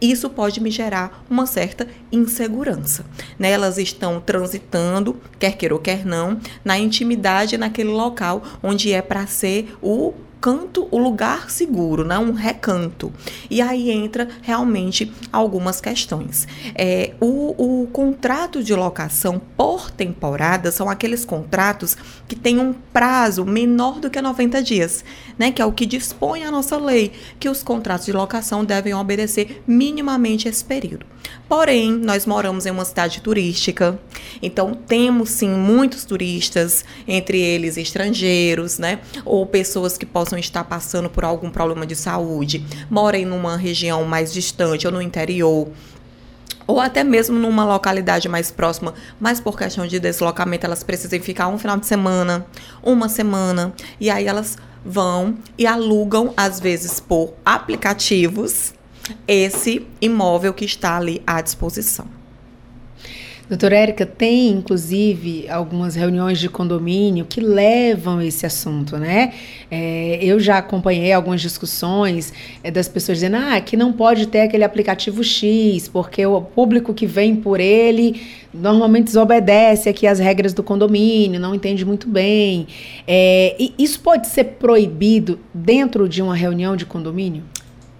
isso pode me gerar uma certa insegurança. Né? Elas estão transitando, quer queira ou quer não, na intimidade naquele local onde é para ser o canto, o lugar seguro, né? um recanto. E aí entra realmente algumas questões. É, o, o contrato de locação por temporada são aqueles contratos que têm um prazo menor do que 90 dias, né? que é o que dispõe a nossa lei, que os contratos de locação devem obedecer minimamente esse período. Porém, nós moramos em uma cidade turística, então temos sim muitos turistas, entre eles estrangeiros, né? Ou pessoas que possam estar passando por algum problema de saúde, morem numa região mais distante ou no interior ou até mesmo numa localidade mais próxima, mas por questão de deslocamento elas precisam ficar um final de semana, uma semana, e aí elas vão e alugam às vezes por aplicativos esse imóvel que está ali à disposição. Doutora Érica, tem inclusive algumas reuniões de condomínio que levam esse assunto, né? É, eu já acompanhei algumas discussões é, das pessoas dizendo ah, que não pode ter aquele aplicativo X, porque o público que vem por ele normalmente desobedece aqui as regras do condomínio, não entende muito bem. É, e isso pode ser proibido dentro de uma reunião de condomínio?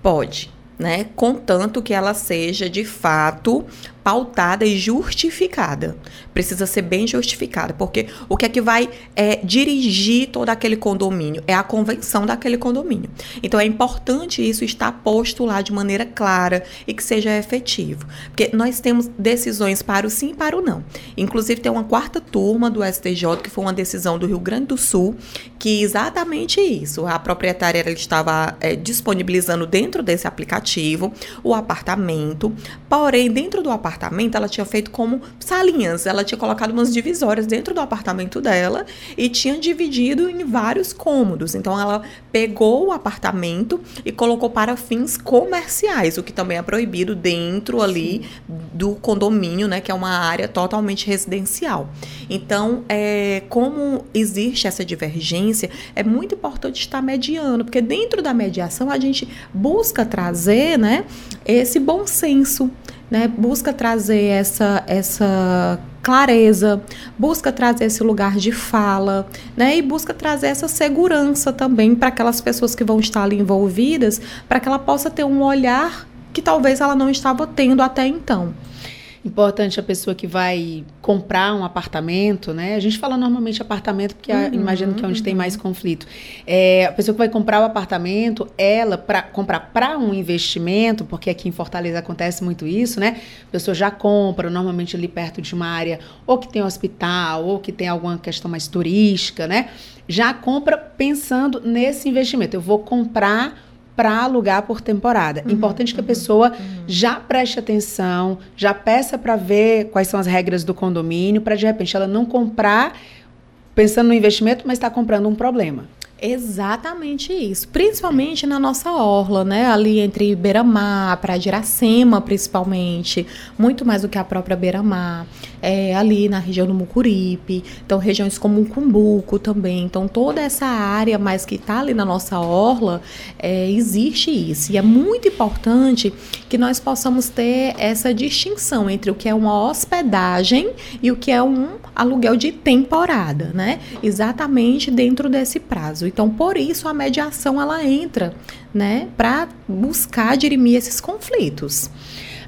Pode né? Contanto que ela seja de fato pautada e justificada. Precisa ser bem justificada, porque o que é que vai é, dirigir todo aquele condomínio? É a convenção daquele condomínio. Então é importante isso estar posto lá de maneira clara e que seja efetivo. Porque nós temos decisões para o sim e para o não. Inclusive, tem uma quarta turma do STJ, que foi uma decisão do Rio Grande do Sul, que exatamente isso. A proprietária ela estava é, disponibilizando dentro desse aplicativo o apartamento, porém, dentro do apartamento, apartamento, ela tinha feito como salinhas. Ela tinha colocado umas divisórias dentro do apartamento dela e tinha dividido em vários cômodos. Então ela pegou o apartamento e colocou para fins comerciais, o que também é proibido dentro ali do condomínio, né, que é uma área totalmente residencial. Então, é, como existe essa divergência, é muito importante estar mediando, porque dentro da mediação a gente busca trazer, né, esse bom senso né, busca trazer essa, essa clareza, busca trazer esse lugar de fala, né, e busca trazer essa segurança também para aquelas pessoas que vão estar ali envolvidas, para que ela possa ter um olhar que talvez ela não estava tendo até então. Importante a pessoa que vai comprar um apartamento, né? A gente fala normalmente apartamento porque uhum, imagino que é onde uhum. tem mais conflito. É, a pessoa que vai comprar o apartamento, ela para comprar para um investimento, porque aqui em Fortaleza acontece muito isso, né? A pessoa já compra normalmente ali perto de uma área ou que tem hospital ou que tem alguma questão mais turística, né? Já compra pensando nesse investimento. Eu vou comprar para alugar por temporada. Uhum, Importante que a pessoa uhum. já preste atenção, já peça para ver quais são as regras do condomínio, para de repente ela não comprar pensando no investimento, mas está comprando um problema. Exatamente isso. Principalmente na nossa orla, né? Ali entre Beira-Mar, Praia de Iracema, principalmente. Muito mais do que a própria Beira-Mar. É, ali na região do Mucuripe. Então, regiões como o Cumbuco também. Então, toda essa área mais que está ali na nossa orla, é, existe isso. E é muito importante que nós possamos ter essa distinção entre o que é uma hospedagem e o que é um aluguel de temporada, né? Exatamente dentro desse prazo. Então, por isso a mediação ela entra, né, para buscar dirimir esses conflitos.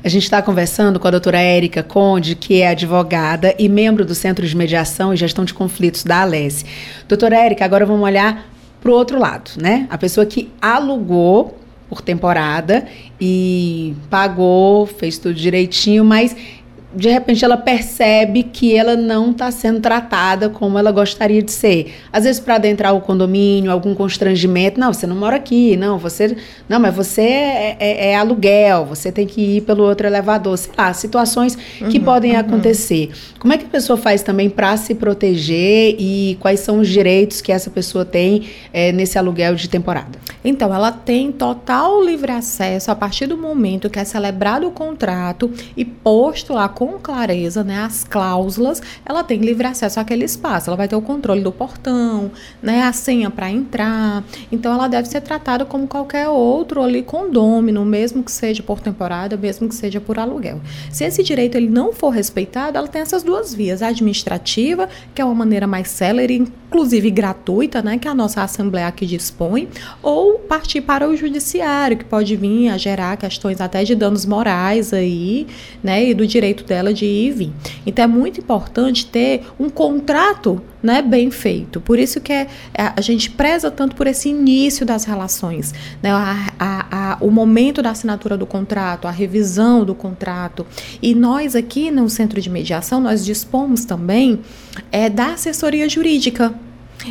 A gente está conversando com a doutora Érica Conde, que é advogada e membro do Centro de Mediação e Gestão de Conflitos da Alesse. Doutora Érica, agora vamos olhar para o outro lado, né? A pessoa que alugou por temporada e pagou, fez tudo direitinho, mas de repente ela percebe que ela não está sendo tratada como ela gostaria de ser. Às vezes para adentrar o condomínio, algum constrangimento, não, você não mora aqui, não, você, não, mas você é, é, é aluguel, você tem que ir pelo outro elevador, sei lá, situações que uhum, podem uhum. acontecer. Como é que a pessoa faz também para se proteger e quais são os direitos que essa pessoa tem é, nesse aluguel de temporada? Então, ela tem total livre acesso a partir do momento que é celebrado o contrato e posto lá com clareza, né, as cláusulas, ela tem livre acesso àquele espaço. Ela vai ter o controle do portão, né, a senha para entrar. Então ela deve ser tratada como qualquer outro ali condômino, mesmo que seja por temporada, mesmo que seja por aluguel. Se esse direito ele não for respeitado, ela tem essas duas vias: a administrativa, que é uma maneira mais célere, inclusive gratuita, né, que a nossa assembleia aqui dispõe, ou partir para o judiciário, que pode vir a gerar questões até de danos morais aí, né, e do direito dela de ir e vir. Então é muito importante ter um contrato né, bem feito. Por isso que é, é, a gente preza tanto por esse início das relações, né, a, a, a, o momento da assinatura do contrato, a revisão do contrato. E nós aqui no Centro de Mediação, nós dispomos também é, da assessoria jurídica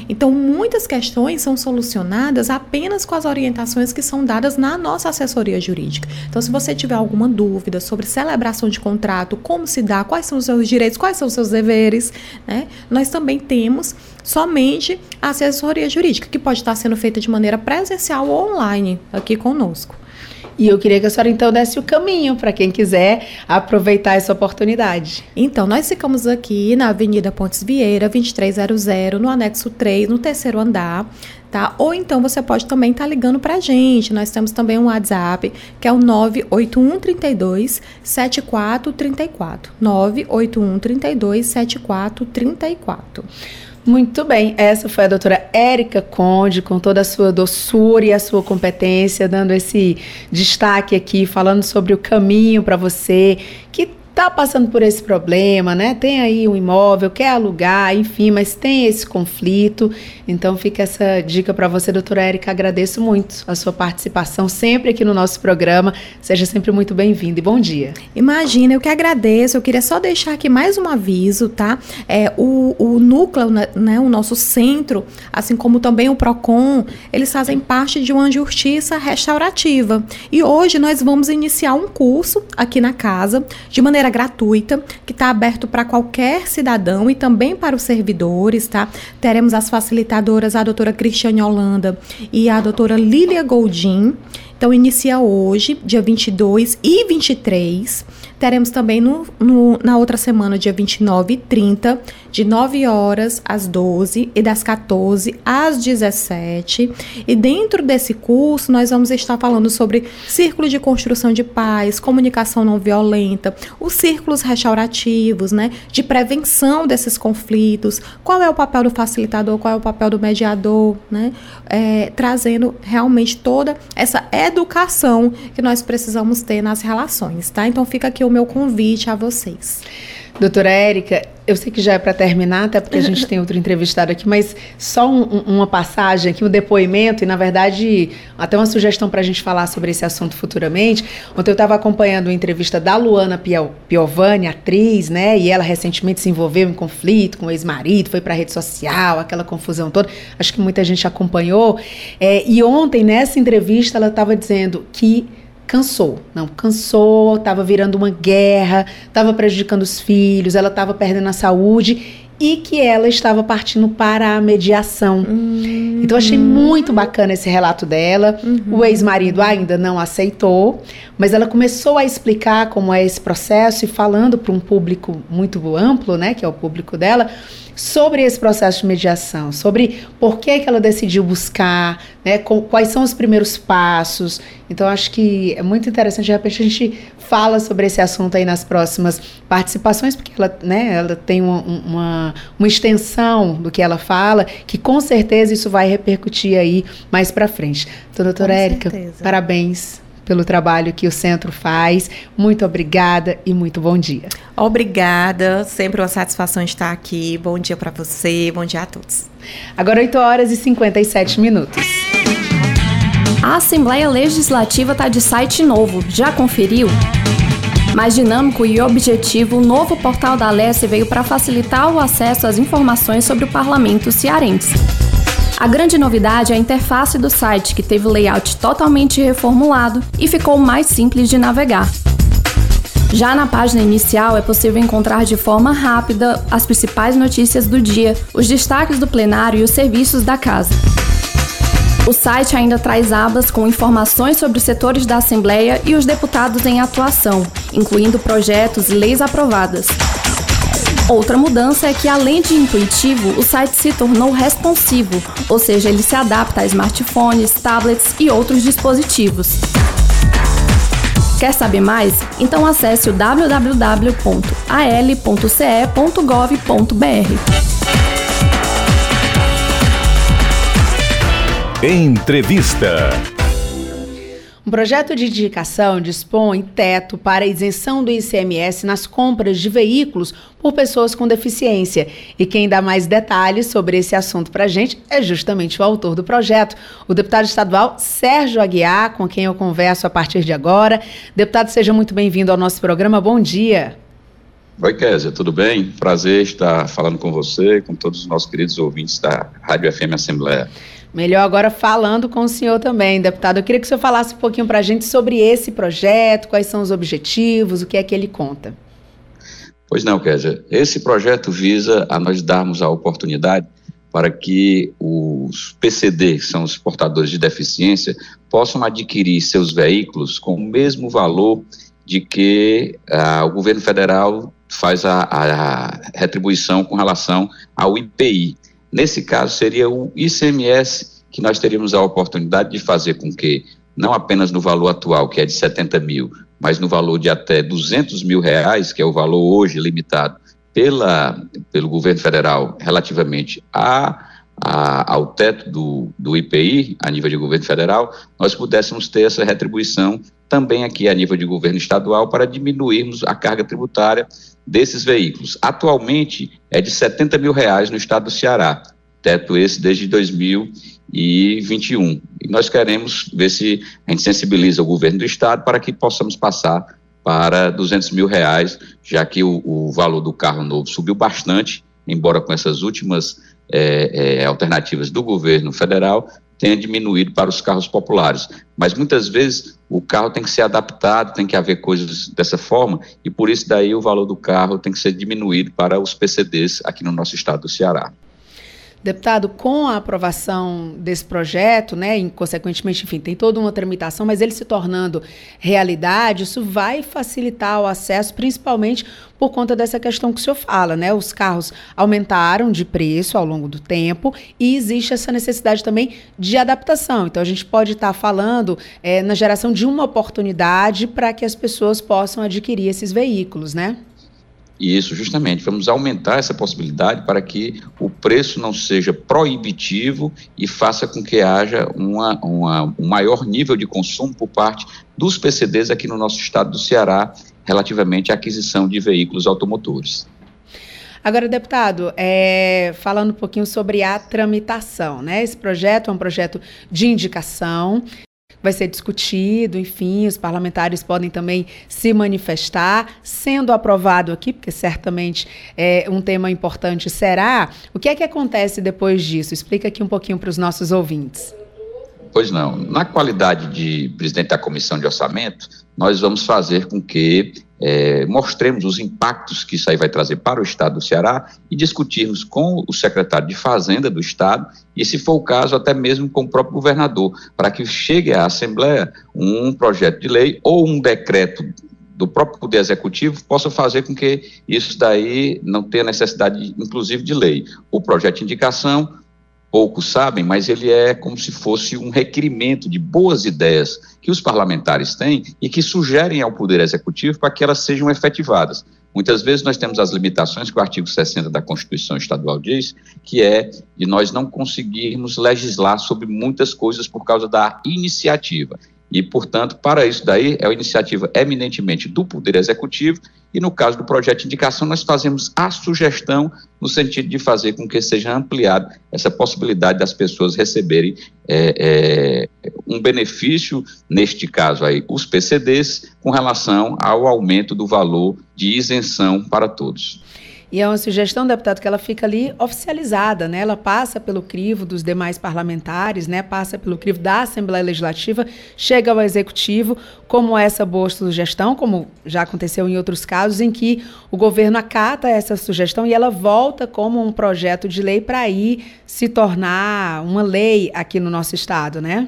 então, muitas questões são solucionadas apenas com as orientações que são dadas na nossa assessoria jurídica. Então, se você tiver alguma dúvida sobre celebração de contrato, como se dá, quais são os seus direitos, quais são os seus deveres, né, nós também temos somente a assessoria jurídica, que pode estar sendo feita de maneira presencial ou online aqui conosco. E eu queria que a senhora então desse o caminho para quem quiser aproveitar essa oportunidade. Então, nós ficamos aqui na Avenida Pontes Vieira, 2300, no anexo 3, no terceiro andar. Tá? Ou então você pode também estar tá ligando para a gente. Nós temos também um WhatsApp, que é o 98132 7434. 98132 7434. Muito bem, essa foi a doutora Érica Conde, com toda a sua doçura e a sua competência, dando esse destaque aqui, falando sobre o caminho para você que está passando por esse problema, né? Tem aí um imóvel, quer alugar, enfim, mas tem esse conflito. Então fica essa dica para você, doutora Érica. Agradeço muito a sua participação sempre aqui no nosso programa. Seja sempre muito bem-vindo e bom dia. Imagina, eu que agradeço. Eu queria só deixar aqui mais um aviso, tá? É, o, o núcleo, né, né o nosso centro, assim como também o PROCON, eles fazem parte de uma justiça restaurativa. E hoje nós vamos iniciar um curso aqui na casa, de maneira gratuita, que está aberto para qualquer cidadão e também para os servidores, tá? Teremos as facilitadoras, a doutora Cristiane Holanda e a doutora Lília Goldin. Então, inicia hoje, dia 22 e 23. Teremos também no, no, na outra semana, dia 29 e 30, de 9 horas às 12 e das 14 às 17. E dentro desse curso, nós vamos estar falando sobre círculo de construção de paz, comunicação não violenta, os círculos restaurativos, né, de prevenção desses conflitos, qual é o papel do facilitador, qual é o papel do mediador, né, é, trazendo realmente toda essa educação que nós precisamos ter nas relações, tá? Então fica aqui o meu convite a vocês. Doutora Érica, eu sei que já é para terminar, até porque a gente tem outro entrevistado aqui, mas só um, uma passagem aqui, um depoimento, e na verdade, até uma sugestão para a gente falar sobre esse assunto futuramente. Ontem eu estava acompanhando uma entrevista da Luana Piovani, atriz, né? E ela recentemente se envolveu em conflito com o ex-marido, foi para rede social, aquela confusão toda. Acho que muita gente acompanhou. É, e ontem, nessa entrevista, ela estava dizendo que cansou. Não, cansou, estava virando uma guerra, estava prejudicando os filhos, ela estava perdendo a saúde e que ela estava partindo para a mediação. Uhum. Então achei muito bacana esse relato dela. Uhum. O ex-marido ainda não aceitou, mas ela começou a explicar como é esse processo e falando para um público muito amplo, né, que é o público dela, sobre esse processo de mediação, sobre por que, que ela decidiu buscar, né, quais são os primeiros passos. Então, acho que é muito interessante, de repente, a gente fala sobre esse assunto aí nas próximas participações, porque ela, né, ela tem uma, uma, uma extensão do que ela fala, que com certeza isso vai repercutir aí mais para frente. Então, doutora Érica, parabéns pelo trabalho que o centro faz. Muito obrigada e muito bom dia. Obrigada, sempre uma satisfação estar aqui. Bom dia para você, bom dia a todos. Agora 8 horas e 57 minutos. A Assembleia Legislativa está de site novo. Já conferiu? Mais dinâmico e objetivo, o novo portal da Alesse veio para facilitar o acesso às informações sobre o parlamento cearense. A grande novidade é a interface do site, que teve o layout totalmente reformulado e ficou mais simples de navegar. Já na página inicial é possível encontrar de forma rápida as principais notícias do dia, os destaques do plenário e os serviços da casa. O site ainda traz abas com informações sobre os setores da Assembleia e os deputados em atuação, incluindo projetos e leis aprovadas. Outra mudança é que, além de intuitivo, o site se tornou responsivo, ou seja, ele se adapta a smartphones, tablets e outros dispositivos. Quer saber mais? Então acesse o www.al.ce.gov.br. Entrevista. Um projeto de indicação dispõe teto para isenção do ICMS nas compras de veículos por pessoas com deficiência. E quem dá mais detalhes sobre esse assunto para a gente é justamente o autor do projeto, o deputado estadual Sérgio Aguiar, com quem eu converso a partir de agora. Deputado, seja muito bem-vindo ao nosso programa. Bom dia. Oi, Kézia, tudo bem? Prazer estar falando com você, com todos os nossos queridos ouvintes da Rádio FM Assembleia. Melhor agora falando com o senhor também, deputado. Eu queria que o senhor falasse um pouquinho para a gente sobre esse projeto, quais são os objetivos, o que é que ele conta. Pois não, Kézia. Esse projeto visa a nós darmos a oportunidade para que os PCD, que são os portadores de deficiência, possam adquirir seus veículos com o mesmo valor de que ah, o governo federal faz a, a retribuição com relação ao IPI. Nesse caso, seria o ICMS que nós teríamos a oportunidade de fazer com que, não apenas no valor atual, que é de 70 mil, mas no valor de até 200 mil reais, que é o valor hoje limitado pela, pelo governo federal relativamente a, a, ao teto do, do IPI, a nível de governo federal, nós pudéssemos ter essa retribuição também aqui a nível de governo estadual para diminuirmos a carga tributária desses veículos. Atualmente é de 70 mil reais no estado do Ceará, teto esse desde 2021. E nós queremos ver se a gente sensibiliza o governo do estado para que possamos passar para 200 mil reais, já que o, o valor do carro novo subiu bastante, embora com essas últimas é, é, alternativas do governo federal, tenha diminuído para os carros populares. Mas muitas vezes o carro tem que ser adaptado, tem que haver coisas dessa forma, e por isso daí o valor do carro tem que ser diminuído para os PCDs aqui no nosso estado do Ceará. Deputado, com a aprovação desse projeto, né, e consequentemente, enfim, tem toda uma tramitação, mas ele se tornando realidade, isso vai facilitar o acesso, principalmente por conta dessa questão que o senhor fala, né? Os carros aumentaram de preço ao longo do tempo e existe essa necessidade também de adaptação. Então, a gente pode estar falando é, na geração de uma oportunidade para que as pessoas possam adquirir esses veículos, né? Isso, justamente. Vamos aumentar essa possibilidade para que o preço não seja proibitivo e faça com que haja uma, uma, um maior nível de consumo por parte dos PCDs aqui no nosso estado do Ceará, relativamente à aquisição de veículos automotores. Agora, deputado, é, falando um pouquinho sobre a tramitação, né? Esse projeto é um projeto de indicação vai ser discutido, enfim, os parlamentares podem também se manifestar, sendo aprovado aqui, porque certamente é um tema importante será. O que é que acontece depois disso? Explica aqui um pouquinho para os nossos ouvintes. Pois não. Na qualidade de presidente da comissão de orçamento, nós vamos fazer com que é, mostremos os impactos que isso aí vai trazer para o Estado do Ceará e discutirmos com o secretário de Fazenda do Estado e, se for o caso, até mesmo com o próprio governador, para que chegue à Assembleia um projeto de lei ou um decreto do próprio Poder Executivo possa fazer com que isso daí não tenha necessidade, inclusive, de lei. O projeto de indicação poucos sabem, mas ele é como se fosse um requerimento de boas ideias que os parlamentares têm e que sugerem ao Poder Executivo para que elas sejam efetivadas. Muitas vezes nós temos as limitações que o artigo 60 da Constituição Estadual diz, que é de nós não conseguirmos legislar sobre muitas coisas por causa da iniciativa. E, portanto, para isso daí, é uma iniciativa eminentemente do Poder Executivo, e no caso do projeto de indicação, nós fazemos a sugestão no sentido de fazer com que seja ampliada essa possibilidade das pessoas receberem é, é, um benefício, neste caso aí, os PCDs, com relação ao aumento do valor de isenção para todos. E é uma sugestão, deputado, que ela fica ali oficializada, né? Ela passa pelo crivo dos demais parlamentares, né? Passa pelo crivo da Assembleia Legislativa, chega ao Executivo, como essa boa sugestão, como já aconteceu em outros casos, em que o governo acata essa sugestão e ela volta como um projeto de lei para aí se tornar uma lei aqui no nosso estado, né?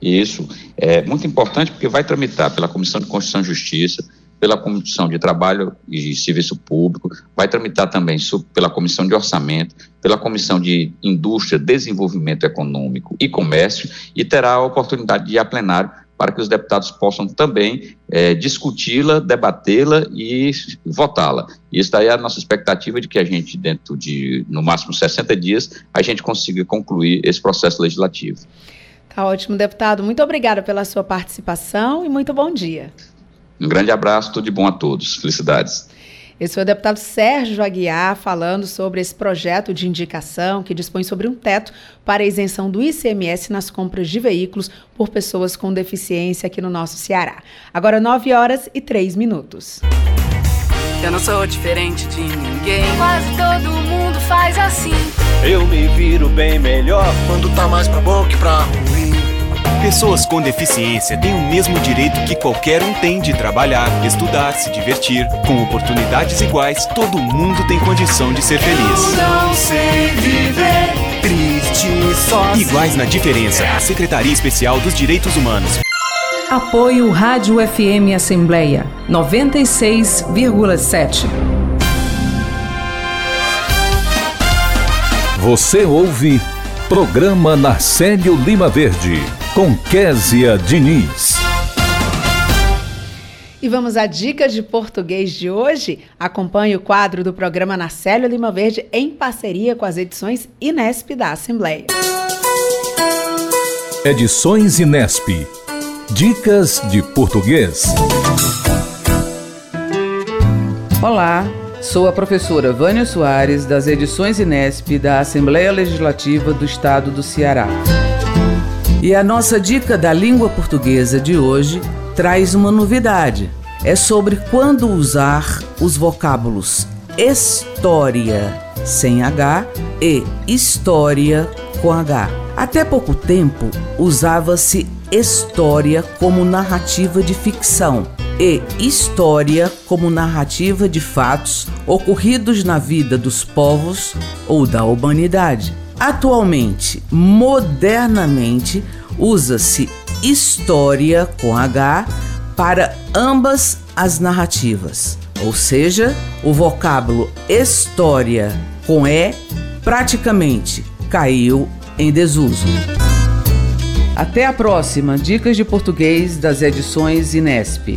Isso é muito importante porque vai tramitar pela Comissão de Constituição e Justiça, pela Comissão de Trabalho e Serviço Público, vai tramitar também pela Comissão de Orçamento, pela Comissão de Indústria, Desenvolvimento Econômico e Comércio e terá a oportunidade de ir a plenário para que os deputados possam também é, discuti-la, debatê-la e votá-la. Isso daí é a nossa expectativa de que a gente, dentro de, no máximo, 60 dias, a gente consiga concluir esse processo legislativo. Tá ótimo, deputado. Muito obrigada pela sua participação e muito bom dia. Um grande abraço, tudo de bom a todos. Felicidades. Esse foi o deputado Sérgio Aguiar falando sobre esse projeto de indicação que dispõe sobre um teto para a isenção do ICMS nas compras de veículos por pessoas com deficiência aqui no nosso Ceará. Agora 9 horas e 3 minutos. Eu não sou diferente de ninguém. Quase todo mundo faz assim. Eu me viro bem melhor quando tá mais pra bom que pra ruim. Pessoas com deficiência têm o mesmo direito que qualquer um tem de trabalhar, estudar, se divertir. Com oportunidades iguais, todo mundo tem condição de ser feliz. Eu não sei viver triste sozinho. Iguais na diferença. Secretaria Especial dos Direitos Humanos. Apoio Rádio FM Assembleia 96,7. Você ouve Programa Narcélio Lima Verde com Késia Diniz. E vamos à dica de português de hoje. Acompanhe o quadro do programa Narcélio Lima Verde em parceria com as edições Inesp da Assembleia. Edições Inesp. Dicas de português. Olá, sou a professora Vânia Soares das edições Inesp da Assembleia Legislativa do Estado do Ceará. E a nossa dica da língua portuguesa de hoje traz uma novidade. É sobre quando usar os vocábulos história sem H e história com H. Até pouco tempo usava-se história como narrativa de ficção e história como narrativa de fatos ocorridos na vida dos povos ou da humanidade. Atualmente, modernamente, usa-se história com H para ambas as narrativas. Ou seja, o vocábulo história com E praticamente caiu em desuso. Até a próxima Dicas de Português das edições Inesp.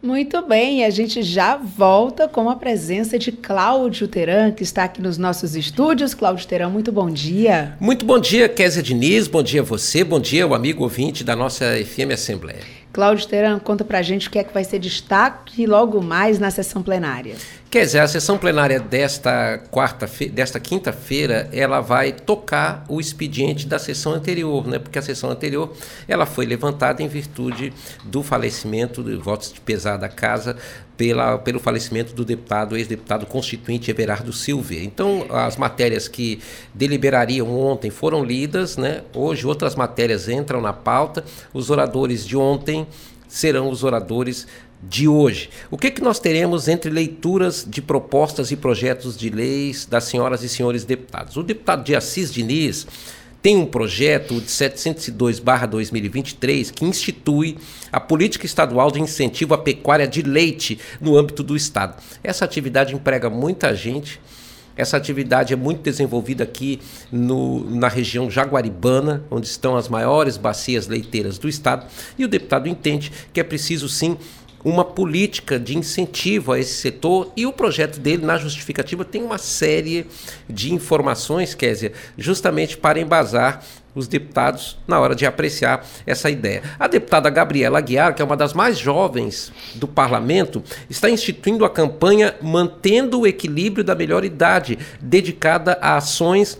Muito bem, a gente já volta com a presença de Cláudio Teran, que está aqui nos nossos estúdios. Cláudio Teran, muito bom dia. Muito bom dia, Kézia Diniz, bom dia a você, bom dia o amigo ouvinte da nossa FM Assembleia. Cláudio Teran, conta pra gente o que é que vai ser destaque logo mais na sessão plenária. Quer dizer, a sessão plenária desta quarta desta quinta-feira, ela vai tocar o expediente da sessão anterior, né? Porque a sessão anterior ela foi levantada em virtude do falecimento de votos de pesar da casa pela, pelo falecimento do deputado, ex-deputado constituinte Everardo Silva. Então, as matérias que deliberariam ontem foram lidas, né? Hoje outras matérias entram na pauta. Os oradores de ontem serão os oradores de hoje. O que, que nós teremos entre leituras de propostas e projetos de leis das senhoras e senhores deputados? O deputado de Assis Diniz tem um projeto de 702/2023 que institui a política estadual de incentivo à pecuária de leite no âmbito do estado. Essa atividade emprega muita gente. Essa atividade é muito desenvolvida aqui no, na região jaguaribana, onde estão as maiores bacias leiteiras do estado, e o deputado entende que é preciso sim uma política de incentivo a esse setor e o projeto dele, na justificativa, tem uma série de informações, Kézia, justamente para embasar os deputados na hora de apreciar essa ideia. A deputada Gabriela Aguiar, que é uma das mais jovens do parlamento, está instituindo a campanha Mantendo o Equilíbrio da Melhor Idade, dedicada a ações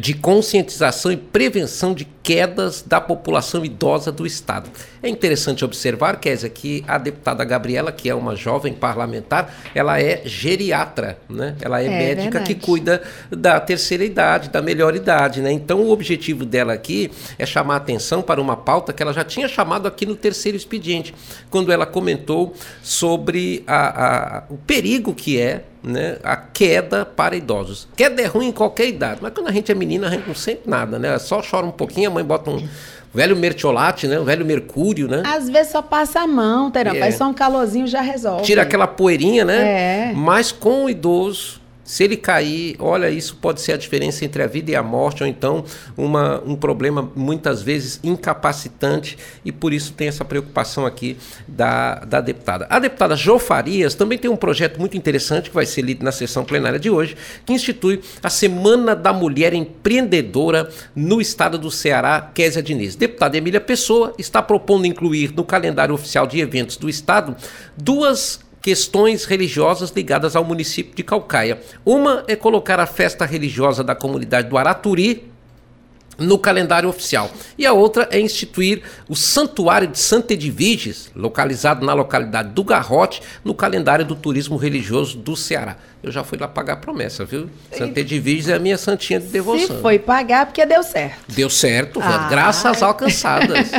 de conscientização e prevenção de quedas da população idosa do Estado. É interessante observar, Kézia, que a deputada Gabriela, que é uma jovem parlamentar, ela é geriatra, né? Ela é, é médica verdade. que cuida da terceira idade, da melhor idade, né? Então o objetivo dela aqui é chamar atenção para uma pauta que ela já tinha chamado aqui no terceiro expediente, quando ela comentou sobre a, a, o perigo que é né, a queda para idosos. Queda é ruim em qualquer idade, mas quando a gente é menina, a gente não sente nada, né? Só chora um pouquinho, mãe bota um velho mertiolate, né? Um velho mercúrio, né? Às vezes só passa a mão, Terão. É. Faz só um calorzinho já resolve. Tira aquela poeirinha, né? É. Mas com o idoso se ele cair, olha, isso pode ser a diferença entre a vida e a morte, ou então uma, um problema muitas vezes incapacitante, e por isso tem essa preocupação aqui da, da deputada. A deputada Jo Farias também tem um projeto muito interessante que vai ser lido na sessão plenária de hoje, que institui a Semana da Mulher Empreendedora no estado do Ceará, Késia Diniz. Deputada Emília Pessoa está propondo incluir no calendário oficial de eventos do estado duas questões religiosas ligadas ao município de Calcaia. Uma é colocar a festa religiosa da comunidade do Araturi no calendário oficial. E a outra é instituir o Santuário de Santa Edviges, localizado na localidade do Garrote, no calendário do turismo religioso do Ceará. Eu já fui lá pagar a promessa, viu? Santa Edviges é a minha santinha de devoção. Se foi pagar, porque deu certo. Deu certo, ah. graças alcançadas.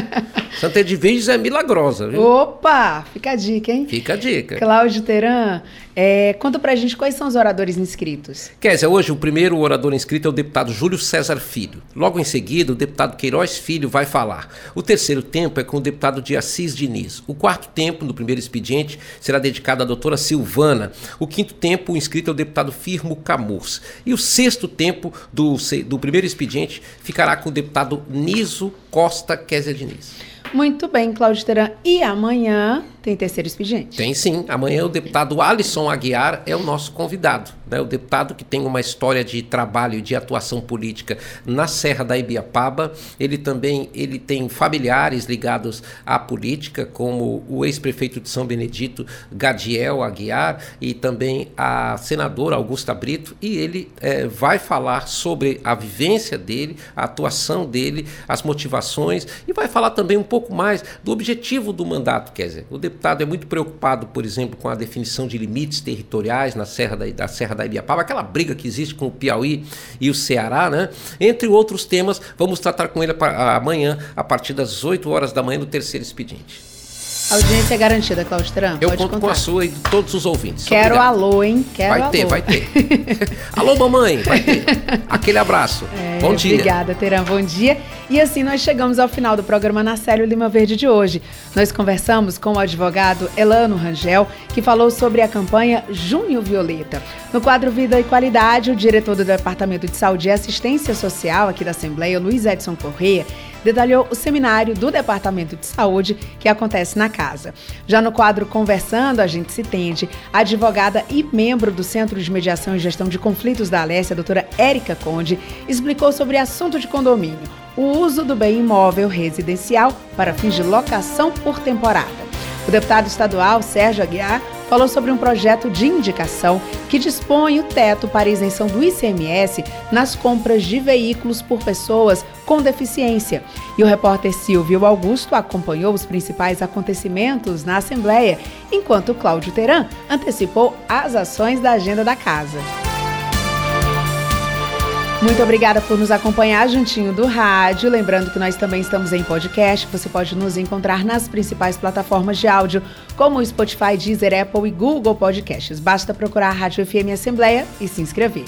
Santa Edviges é milagrosa, viu? Opa! Fica a dica, hein? Fica a dica. Cláudio Teran, é, conta pra gente quais são os oradores inscritos. Kézia, hoje o primeiro orador inscrito é o deputado Júlio César Filho. Logo em seguida, o deputado Queiroz Filho vai falar. O terceiro tempo é com o deputado de Assis Diniz. O quarto tempo, no primeiro expediente, será dedicado à doutora Silvana. O quinto tempo, o inscrito é o deputado Firmo Camurs. E o sexto tempo do, do primeiro expediente ficará com o deputado Niso Costa Kézia Diniz. Muito bem, Cláudio Teran. E amanhã tem terceiro expediente? Tem sim. Amanhã o deputado Alisson Aguiar é o nosso convidado. Né? O deputado que tem uma história de trabalho e de atuação política na Serra da Ibiapaba. Ele também ele tem familiares ligados à política, como o ex-prefeito de São Benedito, Gadiel Aguiar, e também a senadora Augusta Brito. E ele é, vai falar sobre a vivência dele, a atuação dele, as motivações, e vai falar também um pouco mais do objetivo do mandato, quer dizer, o deputado é muito preocupado, por exemplo, com a definição de limites territoriais na Serra da, da Serra da Ibiapaba, aquela briga que existe com o Piauí e o Ceará, né? Entre outros temas, vamos tratar com ele amanhã, a partir das 8 horas da manhã, no terceiro expediente. Audiência é garantida, Teran. Eu conto contar. com a sua e de todos os ouvintes. Quero alô, hein? Quero vai alô. ter, vai ter. alô, mamãe, vai ter. Aquele abraço. É, bom dia. Obrigada, Teran. Bom dia. E assim nós chegamos ao final do programa Na Sério Lima Verde de hoje. Nós conversamos com o advogado Elano Rangel, que falou sobre a campanha Junho Violeta. No quadro Vida e Qualidade, o diretor do Departamento de Saúde e Assistência Social aqui da Assembleia, Luiz Edson Corrêa, detalhou o seminário do Departamento de Saúde que acontece na casa. Já no quadro Conversando, a gente se entende, a advogada e membro do Centro de Mediação e Gestão de Conflitos da Alessia, a doutora Érica Conde, explicou sobre assunto de condomínio, o uso do bem imóvel residencial para fins de locação por temporada. O deputado estadual Sérgio Aguiar falou sobre um projeto de indicação que dispõe o teto para isenção do ICMS nas compras de veículos por pessoas com deficiência. E o repórter Silvio Augusto acompanhou os principais acontecimentos na Assembleia, enquanto Cláudio Teran antecipou as ações da agenda da casa. Muito obrigada por nos acompanhar juntinho do rádio. Lembrando que nós também estamos em podcast. Você pode nos encontrar nas principais plataformas de áudio, como o Spotify, Deezer, Apple e Google Podcasts. Basta procurar a Rádio FM Assembleia e se inscrever.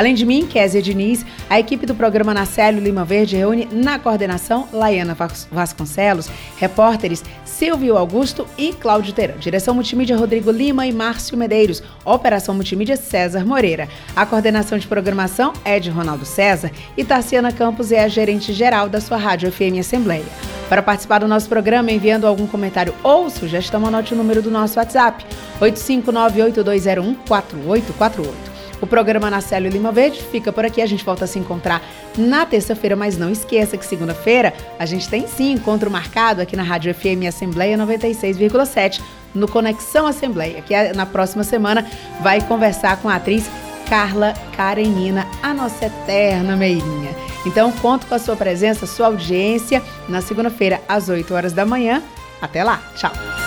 Além de mim, Kézia Diniz, a equipe do programa Nacélio Lima Verde reúne na coordenação Laiana Vasconcelos, repórteres Silvio Augusto e Cláudio Teran. Direção Multimídia Rodrigo Lima e Márcio Medeiros. Operação Multimídia César Moreira. A coordenação de programação é de Ronaldo César e Tarciana Campos é a gerente geral da sua Rádio FM Assembleia. Para participar do nosso programa, enviando algum comentário ou sugestão, anote o número do nosso WhatsApp: 85982014848. O programa na Lima Verde fica por aqui. A gente volta a se encontrar na terça-feira, mas não esqueça que segunda-feira a gente tem sim encontro marcado aqui na Rádio FM Assembleia 96,7 no Conexão Assembleia, que é, na próxima semana vai conversar com a atriz Carla Karenina, a nossa eterna meirinha. Então, conto com a sua presença, sua audiência na segunda-feira às 8 horas da manhã. Até lá, tchau!